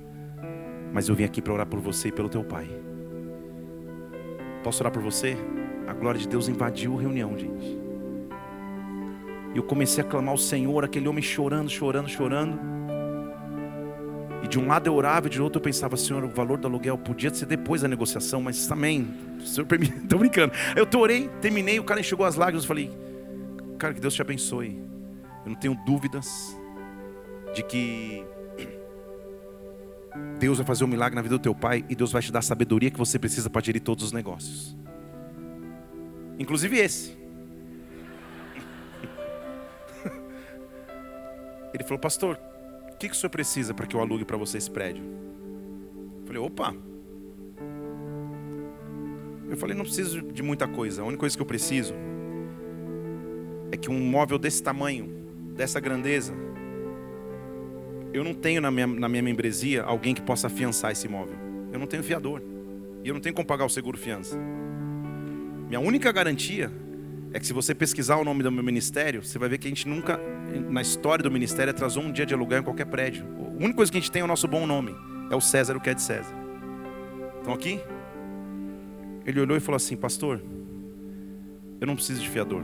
Mas eu vim aqui para orar por você e pelo teu pai. Posso orar por você? A glória de Deus invadiu a reunião, gente. E eu comecei a clamar ao Senhor, aquele homem chorando, chorando, chorando. E de um lado eu orava e de outro eu pensava, Senhor, o valor do aluguel podia ser depois da negociação, mas também, Senhor estou [laughs] brincando. Eu orei, terminei, o cara enxugou as lágrimas, eu falei, cara, que Deus te abençoe. Eu não tenho dúvidas de que Deus vai fazer um milagre na vida do teu pai e Deus vai te dar a sabedoria que você precisa para gerir todos os negócios. Inclusive esse. [laughs] Ele falou, pastor, que, que o senhor precisa para que eu alugue para você esse prédio? Eu falei, opa. Eu falei, não preciso de muita coisa. A única coisa que eu preciso é que um móvel desse tamanho, dessa grandeza, eu não tenho na minha, na minha membresia alguém que possa afiançar esse imóvel. Eu não tenho fiador. E eu não tenho como pagar o seguro fiança. Minha única garantia é que se você pesquisar o nome do meu ministério, você vai ver que a gente nunca, na história do ministério, atrasou um dia de aluguel em qualquer prédio. A única coisa que a gente tem é o nosso bom nome. É o César, o que é de César. Estão aqui? Ele olhou e falou assim, pastor, eu não preciso de fiador.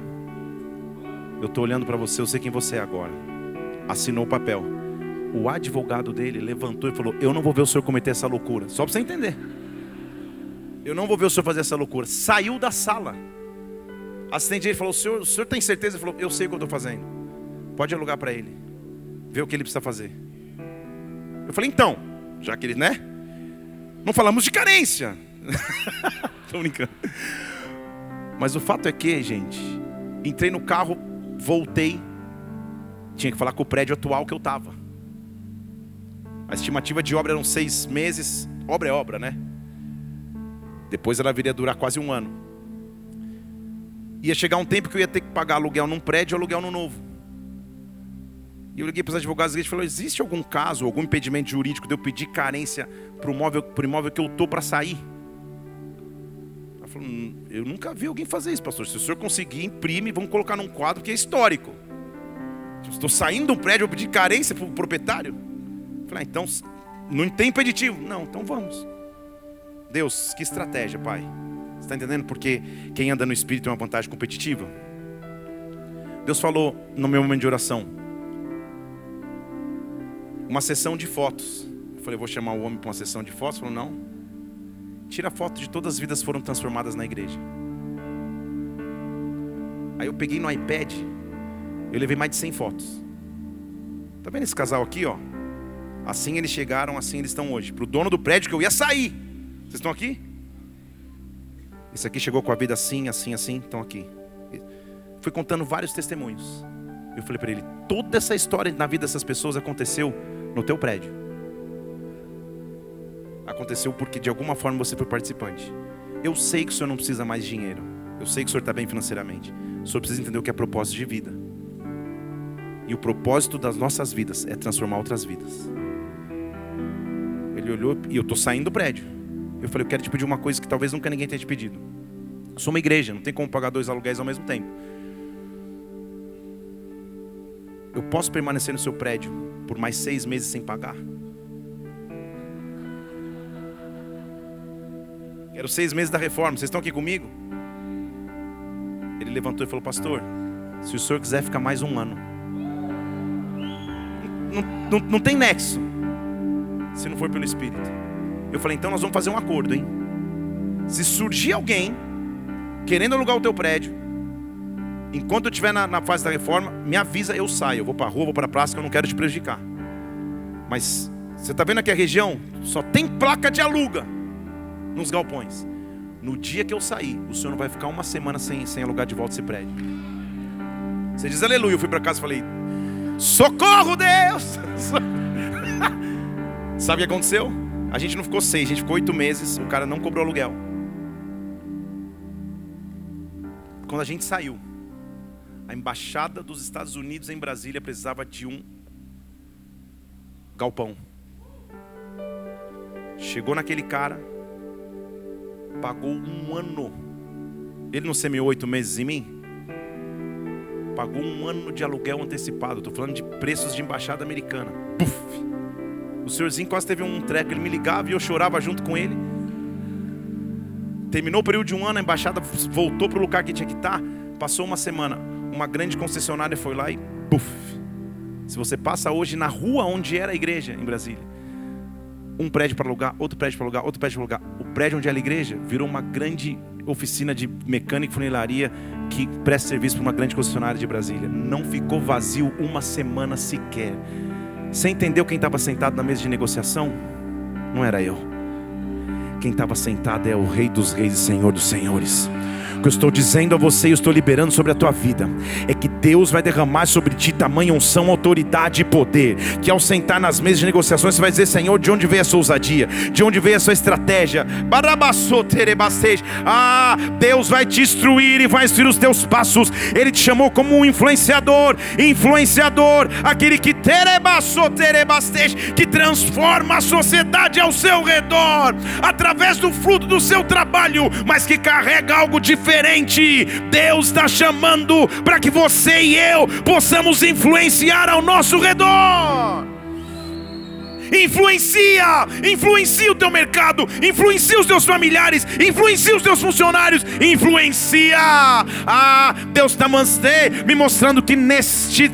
Eu estou olhando para você, eu sei quem você é agora. Assinou o papel. O advogado dele levantou e falou: Eu não vou ver o senhor cometer essa loucura. Só para você entender. Eu não vou ver o senhor fazer essa loucura. Saiu da sala. Assistente dele falou: o senhor, o senhor tem certeza? Ele falou: Eu sei o que eu estou fazendo. Pode alugar para ele. Ver o que ele precisa fazer. Eu falei: Então, já que ele, né? Não falamos de carência. [laughs] Estou brincando. Mas o fato é que, gente, entrei no carro, voltei. Tinha que falar com o prédio atual que eu estava. A estimativa de obra eram seis meses. Obra é obra, né? Depois ela viria durar quase um ano. Ia chegar um tempo que eu ia ter que pagar aluguel num prédio e aluguel no novo. E eu liguei para os advogados e falou: existe algum caso, algum impedimento jurídico de eu pedir carência para o imóvel, que eu estou para sair? Ela falou: hum, eu nunca vi alguém fazer isso, pastor. Se o senhor conseguir, imprime, vamos colocar num quadro que é histórico. Estou saindo um prédio, eu pedir carência para o proprietário. Eu falei: ah, então, não tem impeditivo. Não, então vamos. Deus, que estratégia, Pai. Você está entendendo? Porque quem anda no Espírito tem uma vantagem competitiva. Deus falou no meu momento de oração. Uma sessão de fotos. Eu falei, vou chamar o homem para uma sessão de fotos. Ele falou, não. Tira foto de todas as vidas que foram transformadas na igreja. Aí eu peguei no iPad. Eu levei mais de 100 fotos. Tá vendo esse casal aqui, ó? Assim eles chegaram, assim eles estão hoje. Para o dono do prédio que eu ia sair. Vocês estão aqui? Esse aqui chegou com a vida assim, assim, assim, estão aqui. Fui contando vários testemunhos. Eu falei para ele: toda essa história na vida dessas pessoas aconteceu no teu prédio. Aconteceu porque de alguma forma você foi participante. Eu sei que o senhor não precisa mais de dinheiro. Eu sei que o senhor está bem financeiramente. O senhor precisa entender o que é propósito de vida. E o propósito das nossas vidas é transformar outras vidas. Ele olhou e eu estou saindo do prédio. Eu falei, eu quero te pedir uma coisa que talvez nunca ninguém tenha te pedido. Eu sou uma igreja, não tem como pagar dois aluguéis ao mesmo tempo. Eu posso permanecer no seu prédio por mais seis meses sem pagar? Quero seis meses da reforma. Vocês estão aqui comigo? Ele levantou e falou, pastor, se o senhor quiser ficar mais um ano, não, não, não tem nexo, se não for pelo Espírito. Eu falei, então nós vamos fazer um acordo, hein? Se surgir alguém querendo alugar o teu prédio, enquanto eu estiver na, na, fase da reforma, me avisa, eu saio. Eu vou para a rua, vou para a praça, que eu não quero te prejudicar. Mas você está vendo aqui a região? Só tem placa de aluga nos galpões. No dia que eu sair, o senhor não vai ficar uma semana sem, sem alugar de volta esse prédio. Você diz aleluia. Eu fui para casa e falei: Socorro, Deus! [laughs] Sabe o que aconteceu? A gente não ficou seis, a gente ficou oito meses. O cara não cobrou aluguel. Quando a gente saiu, a embaixada dos Estados Unidos em Brasília precisava de um galpão. Chegou naquele cara, pagou um ano. Ele não semeou oito meses em mim? Pagou um ano de aluguel antecipado. Estou falando de preços de embaixada americana. Puf! O senhorzinho quase teve um treco. Ele me ligava e eu chorava junto com ele. Terminou o período de um ano, a embaixada voltou para o lugar que tinha que estar. Passou uma semana. Uma grande concessionária foi lá e puf! Se você passa hoje na rua onde era a igreja em Brasília, um prédio para alugar, outro prédio para alugar, outro prédio para alugar. O prédio onde era a igreja virou uma grande oficina de mecânica e funilaria que presta serviço para uma grande concessionária de Brasília. Não ficou vazio uma semana sequer. Você entendeu quem estava sentado na mesa de negociação? Não era eu. Quem estava sentado é o Rei dos Reis e Senhor dos Senhores. O que eu estou dizendo a você, eu estou liberando sobre a tua vida, é que Deus vai derramar sobre ti tamanha unção, autoridade e poder. Que ao sentar nas mesas de negociações, você vai dizer: Senhor, de onde veio a sua ousadia? De onde veio a sua estratégia? Ah, Deus vai te instruir e vai instruir os teus passos. Ele te chamou como um influenciador, influenciador, aquele que que transforma a sociedade ao seu redor, através do fruto do seu trabalho, mas que carrega algo diferente diferente. Deus está chamando para que você e eu possamos influenciar ao nosso redor. Influencia, influencia o teu mercado, influencia os teus familiares, influencia os teus funcionários, influencia. Ah, Deus está me mostrando que neste,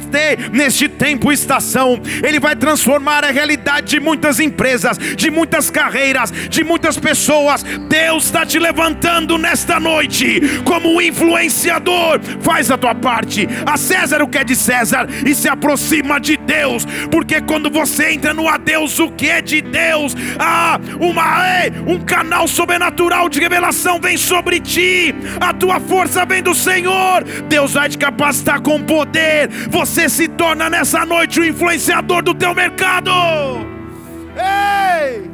neste tempo e estação, Ele vai transformar a realidade de muitas empresas, de muitas carreiras, de muitas pessoas. Deus está te levantando nesta noite como influenciador. Faz a tua parte. A César o que é de César e se aproxima de Deus, porque quando você entra no adeus Deus, o que é de Deus, ah, uma, um canal sobrenatural de revelação vem sobre ti, a tua força vem do Senhor, Deus vai te capacitar com poder, você se torna nessa noite o influenciador do teu mercado. Ei!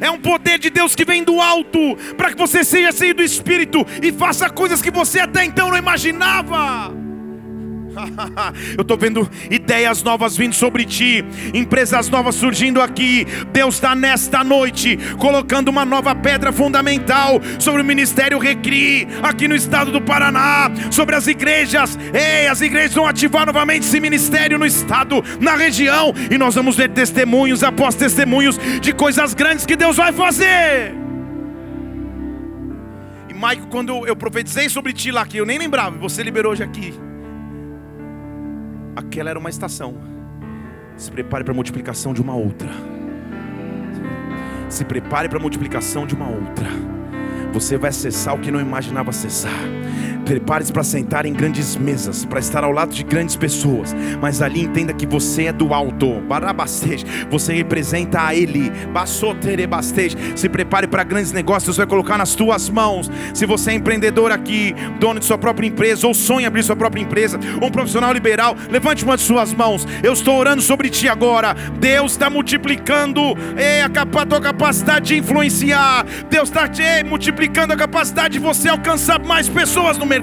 É um poder de Deus que vem do alto, para que você seja cheio do Espírito e faça coisas que você até então não imaginava. [laughs] Eu estou vendo ideias novas vindo sobre ti, empresas novas surgindo aqui. Deus está nesta noite colocando uma nova pedra fundamental sobre o ministério Recri, aqui no estado do Paraná, sobre as igrejas. Ei, as igrejas vão ativar novamente esse ministério no estado, na região, e nós vamos ver testemunhos após testemunhos de coisas grandes que Deus vai fazer. E Maico, quando eu profetizei sobre ti lá, que eu nem lembrava, você liberou hoje aqui aquela era uma estação. Se prepare para a multiplicação de uma outra. Se prepare para a multiplicação de uma outra. Você vai acessar o que não imaginava acessar. Prepare-se para sentar em grandes mesas, para estar ao lado de grandes pessoas, mas ali entenda que você é do alto. Barabastej, você representa a Ele. Bassoterebastej, se prepare para grandes negócios, vai colocar nas tuas mãos. Se você é empreendedor aqui, dono de sua própria empresa, ou sonha abrir sua própria empresa, ou um profissional liberal, levante uma de suas mãos. Eu estou orando sobre ti agora. Deus está multiplicando é, a tua capacidade de influenciar. Deus está multiplicando a capacidade de você alcançar mais pessoas no mercado.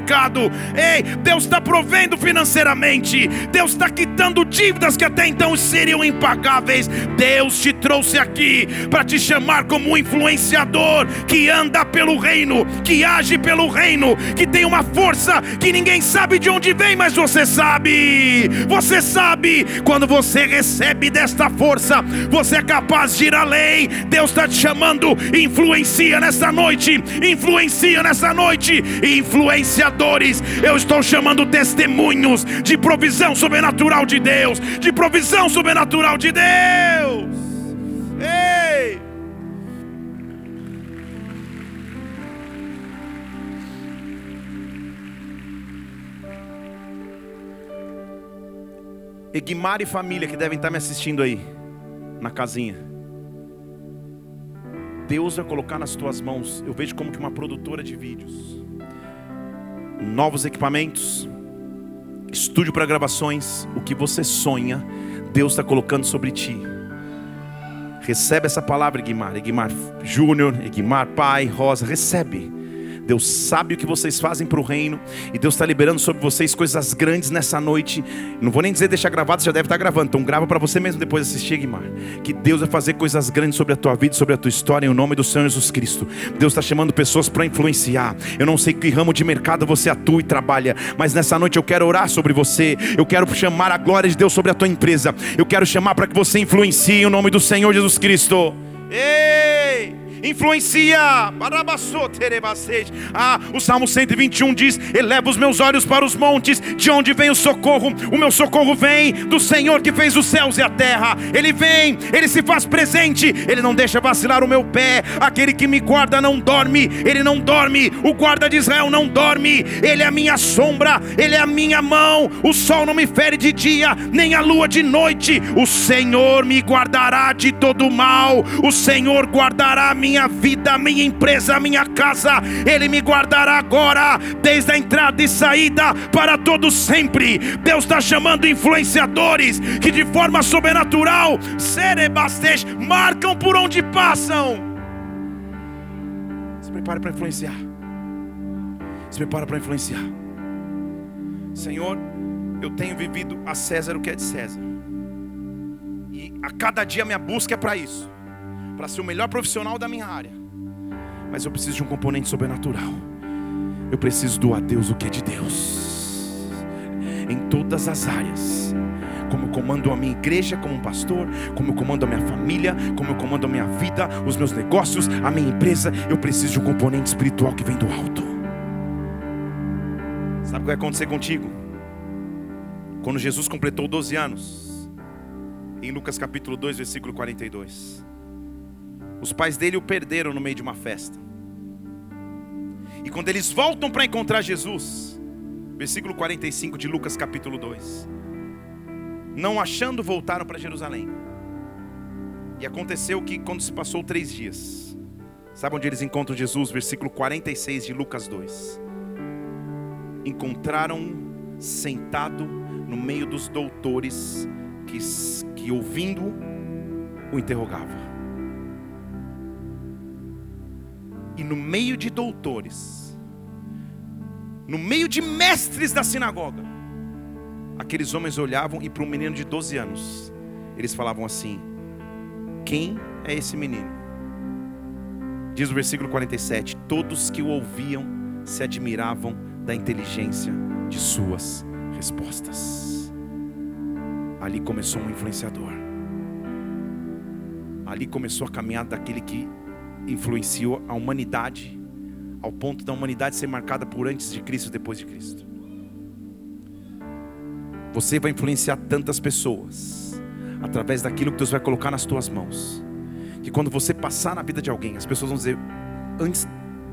Ei, Deus está provendo financeiramente. Deus está quitando dívidas que até então seriam impagáveis. Deus te trouxe aqui para te chamar como um influenciador que anda pelo reino, que age pelo reino, que tem uma força que ninguém sabe de onde vem, mas você sabe. Você sabe quando você recebe desta força, você é capaz de ir além. Deus está te chamando, influencia nesta noite, influencia nessa noite, influencia eu estou chamando testemunhos de provisão sobrenatural de Deus, de provisão sobrenatural de Deus. Ei! Egmar e família que devem estar me assistindo aí, na casinha. Deus vai colocar nas tuas mãos. Eu vejo como que uma produtora de vídeos novos equipamentos, estúdio para gravações, o que você sonha, Deus está colocando sobre ti. Recebe essa palavra, Egmar, Egmar Júnior, Egmar Pai, Rosa, recebe. Deus sabe o que vocês fazem para o reino. E Deus está liberando sobre vocês coisas grandes nessa noite. Não vou nem dizer deixar gravado, você já deve estar tá gravando. Então grava para você mesmo depois assistir, Guimar. Que Deus vai fazer coisas grandes sobre a tua vida, sobre a tua história, em nome do Senhor Jesus Cristo. Deus está chamando pessoas para influenciar. Eu não sei que ramo de mercado você atua e trabalha, mas nessa noite eu quero orar sobre você. Eu quero chamar a glória de Deus sobre a tua empresa. Eu quero chamar para que você influencie em nome do Senhor Jesus Cristo. Ei! Influencia. Ah, o Salmo 121 diz: Eleva os meus olhos para os montes, de onde vem o socorro? O meu socorro vem do Senhor que fez os céus e a terra. Ele vem, ele se faz presente, ele não deixa vacilar o meu pé. Aquele que me guarda não dorme, ele não dorme. O guarda de Israel não dorme, ele é a minha sombra, ele é a minha mão. O sol não me fere de dia, nem a lua de noite. O Senhor me guardará de todo mal, o Senhor guardará a minha minha vida, a minha empresa, a minha casa. Ele me guardará agora, desde a entrada e saída, para todo sempre. Deus está chamando influenciadores que de forma sobrenatural, serebastej, marcam por onde passam. Se prepare para influenciar. Se prepara para influenciar. Senhor, eu tenho vivido a César o que é de César. E a cada dia minha busca é para isso para ser o melhor profissional da minha área. Mas eu preciso de um componente sobrenatural. Eu preciso do a Deus o que é de Deus. Em todas as áreas. Como eu comando a minha igreja como um pastor, como eu comando a minha família, como eu comando a minha vida, os meus negócios, a minha empresa, eu preciso de um componente espiritual que vem do alto. Sabe o que vai acontecer contigo? Quando Jesus completou 12 anos, em Lucas capítulo 2, versículo 42. Os pais dele o perderam no meio de uma festa. E quando eles voltam para encontrar Jesus, versículo 45 de Lucas capítulo 2. Não achando, voltaram para Jerusalém. E aconteceu que quando se passou três dias, sabe onde eles encontram Jesus? Versículo 46 de Lucas 2. Encontraram sentado no meio dos doutores que, que ouvindo o interrogavam. E no meio de doutores, no meio de mestres da sinagoga, aqueles homens olhavam e para um menino de 12 anos, eles falavam assim: Quem é esse menino? Diz o versículo 47: Todos que o ouviam se admiravam da inteligência de suas respostas. Ali começou um influenciador. Ali começou a caminhada daquele que influenciou a humanidade ao ponto da humanidade ser marcada por antes de Cristo e depois de Cristo. Você vai influenciar tantas pessoas através daquilo que Deus vai colocar nas tuas mãos. Que quando você passar na vida de alguém, as pessoas vão dizer antes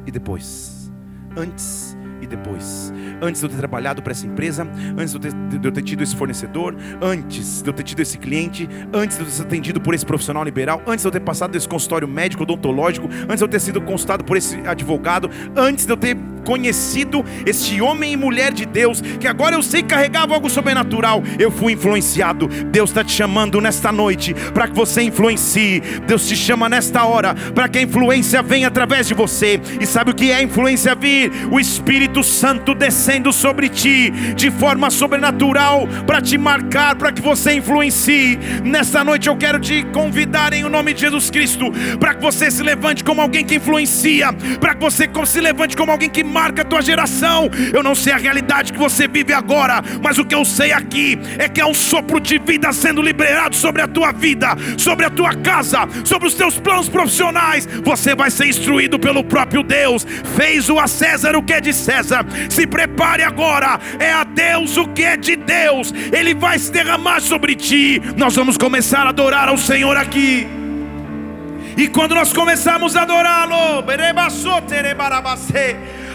e depois. Antes e depois. Antes de eu ter trabalhado para essa empresa, antes de eu, ter, de eu ter tido esse fornecedor, antes de eu ter tido esse cliente, antes de eu ter sido atendido por esse profissional liberal, antes de eu ter passado desse consultório médico odontológico, antes de eu ter sido consultado por esse advogado, antes de eu ter conhecido este homem e mulher de Deus, que agora eu sei carregava algo sobrenatural, eu fui influenciado. Deus está te chamando nesta noite para que você influencie. Deus te chama nesta hora para que a influência venha através de você. E sabe o que é influência vir? O Espírito Santo descendo sobre ti de forma sobrenatural para te marcar, para que você influencie. Nesta noite eu quero te convidar em o nome de Jesus Cristo para que você se levante como alguém que influencia, para que você se levante como alguém que marca a tua geração. Eu não sei a realidade que você vive agora, mas o que eu sei aqui é que é um sopro de vida sendo liberado sobre a tua vida, sobre a tua casa, sobre os teus planos profissionais. Você vai ser instruído pelo próprio Deus. Fez o a César o que é de César. Se prepare agora. É a Deus o que é de Deus. Ele vai se derramar sobre ti. Nós vamos começar a adorar ao Senhor aqui. E quando nós começarmos a adorá-lo,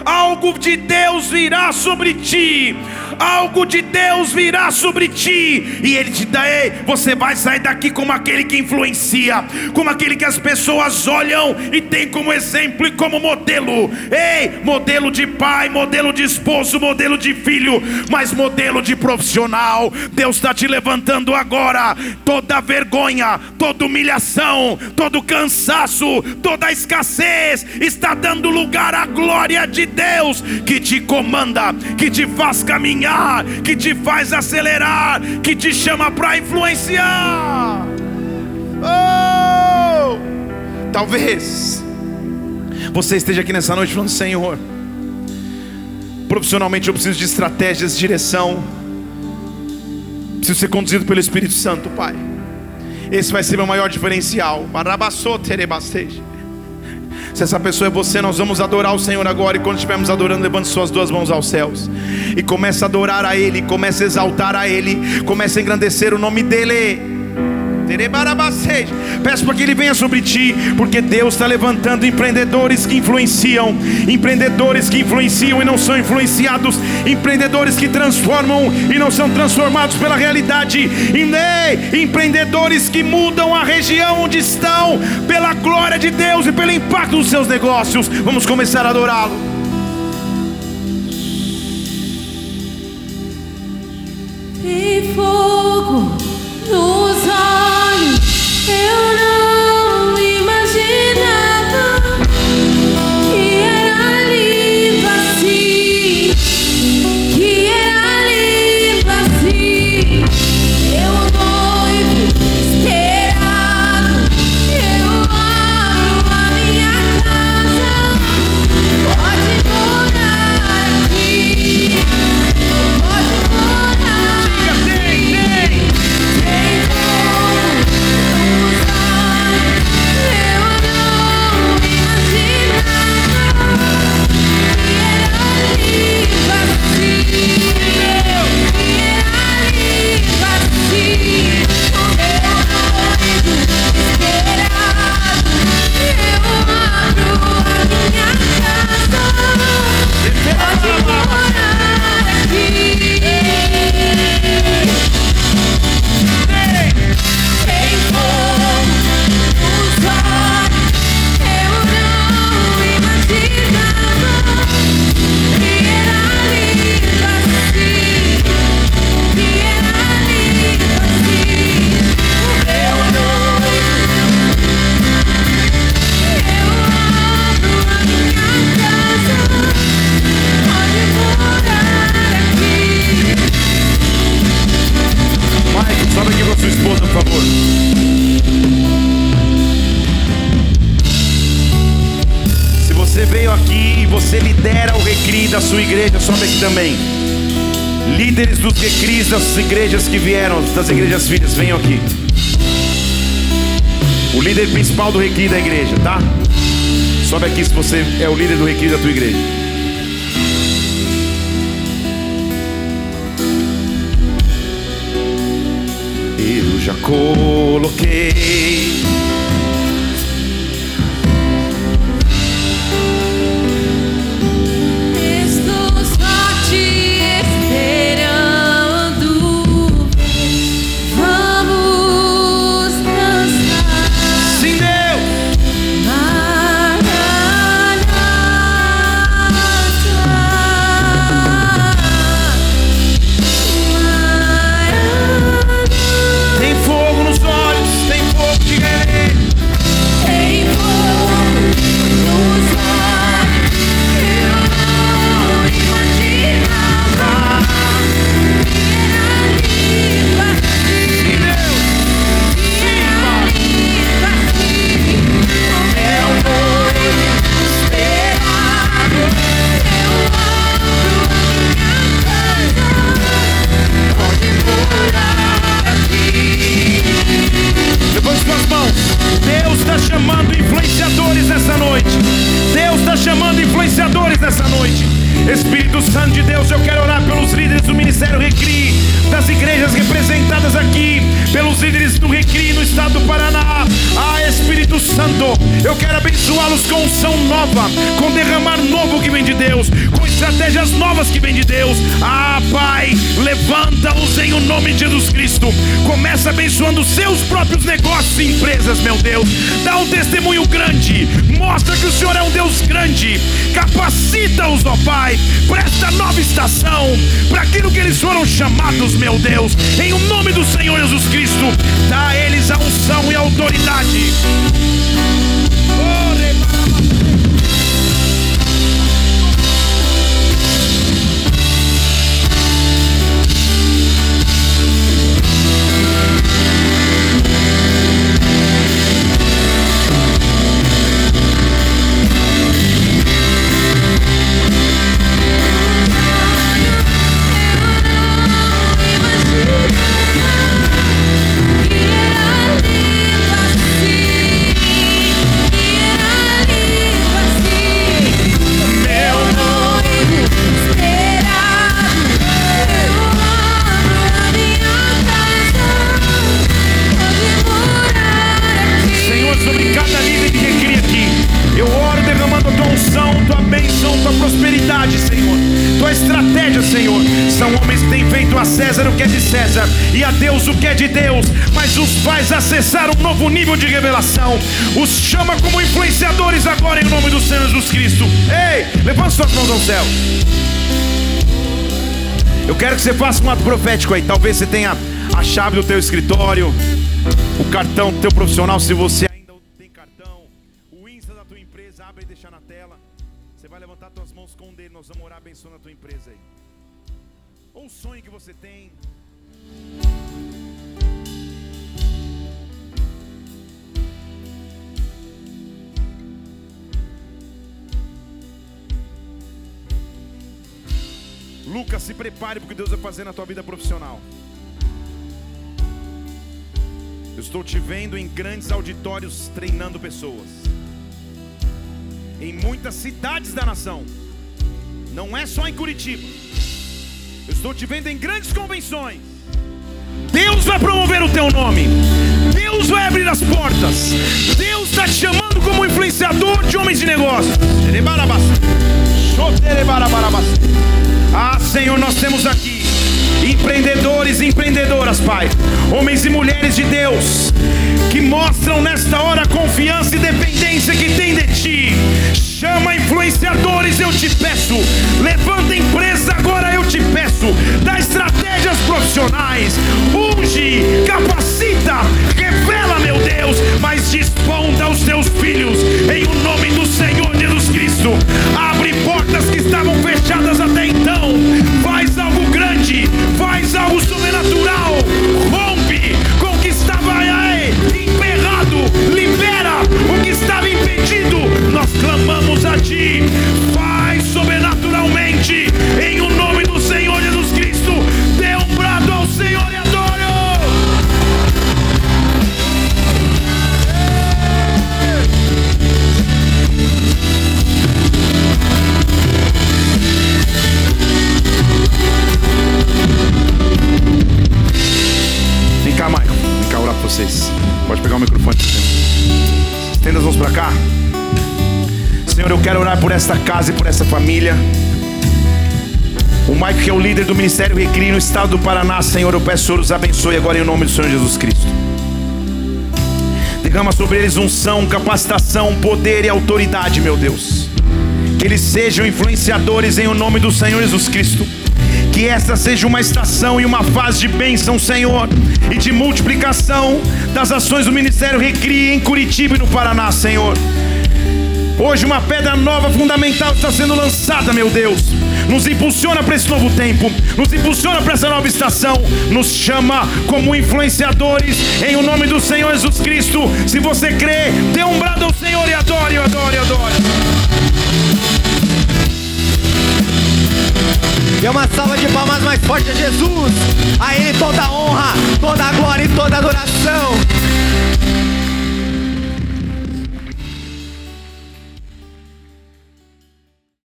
algo de Deus virá sobre ti, algo de Deus virá sobre ti, e Ele te dá, ei, você vai sair daqui como aquele que influencia, como aquele que as pessoas olham e tem como exemplo e como modelo, ei, modelo de pai, modelo de esposo, modelo de filho, mas modelo de profissional. Deus está te levantando agora, toda vergonha, toda humilhação, todo cansaço, toda escassez está dando lugar à glória de Deus que te comanda, que te faz caminhar, que te faz acelerar, que te chama para influenciar. Oh! Talvez você esteja aqui nessa noite falando, Senhor, profissionalmente eu preciso de estratégias, direção, preciso ser conduzido pelo Espírito Santo, Pai. Esse vai ser meu maior diferencial. Se essa pessoa é você, nós vamos adorar o Senhor agora. E quando estivermos adorando, levante suas duas mãos aos céus. E comece a adorar a Ele, comece a exaltar a Ele, comece a engrandecer o nome dEle. Peço para que Ele venha sobre ti, porque Deus está levantando empreendedores que influenciam, empreendedores que influenciam e não são influenciados, empreendedores que transformam e não são transformados pela realidade, empreendedores que mudam a região onde estão, pela glória de Deus e pelo impacto dos seus negócios. Vamos começar a adorá-lo. E fogo nos olhos, eu das igrejas que vieram, das igrejas filhas, venham aqui. O líder principal do recri da igreja, tá? Sobe aqui se você é o líder do recri da tua igreja. Eu já coloquei chamados, meu Deus. Em o nome do Senhor Jesus Cristo, dá a eles a unção e a autoridade. Oh, Deus o que é de Deus, mas os faz acessar um novo nível de revelação. Os chama como influenciadores agora em nome do Senhor Jesus Cristo. Ei, levanta suas mãos ao céu. Eu quero que você faça um ato profético aí. Talvez você tenha a chave do teu escritório, o cartão do teu profissional, se você ainda tem cartão, o Insta da tua empresa, abre e deixa na tela. Você vai levantar tuas mãos com um dele, nós vamos orar abençoando a tua empresa aí. Ou o sonho que você tem. Lucas, se prepare porque Deus vai fazer na tua vida profissional. Eu estou te vendo em grandes auditórios treinando pessoas. Em muitas cidades da nação. Não é só em Curitiba. Eu estou te vendo em grandes convenções. Deus vai promover o teu nome. Deus vai abrir as portas. Deus está te chamando como influenciador de homens de negócios. Ah, Senhor, nós temos aqui empreendedores e empreendedoras, Pai, homens e mulheres de Deus, que mostram nesta hora a confiança e dependência que tem de Ti. Chama influenciadores, eu te peço. Levanta empresa, agora eu te peço. Dá estratégias profissionais. Unge, capacita, revela, meu Deus, mas desponta os teus filhos esta casa e por essa família. O Michael, que é o líder do Ministério Recri no estado do Paraná, Senhor, eu peço, Senhor, os abençoe agora em nome do Senhor Jesus Cristo. Derrama sobre eles unção, capacitação, poder e autoridade, meu Deus. Que eles sejam influenciadores em o nome do Senhor Jesus Cristo. Que esta seja uma estação e uma fase de bênção, Senhor, e de multiplicação das ações do Ministério Recri em Curitiba e no Paraná, Senhor. Hoje uma pedra nova fundamental está sendo lançada, meu Deus. Nos impulsiona para esse novo tempo, nos impulsiona para essa nova estação, nos chama como influenciadores em o nome do Senhor Jesus Cristo. Se você crê, dê um brado ao Senhor e adore, adore, adore. Dê uma salva de palmas mais forte a Jesus. A Ele toda honra, toda glória e toda adoração.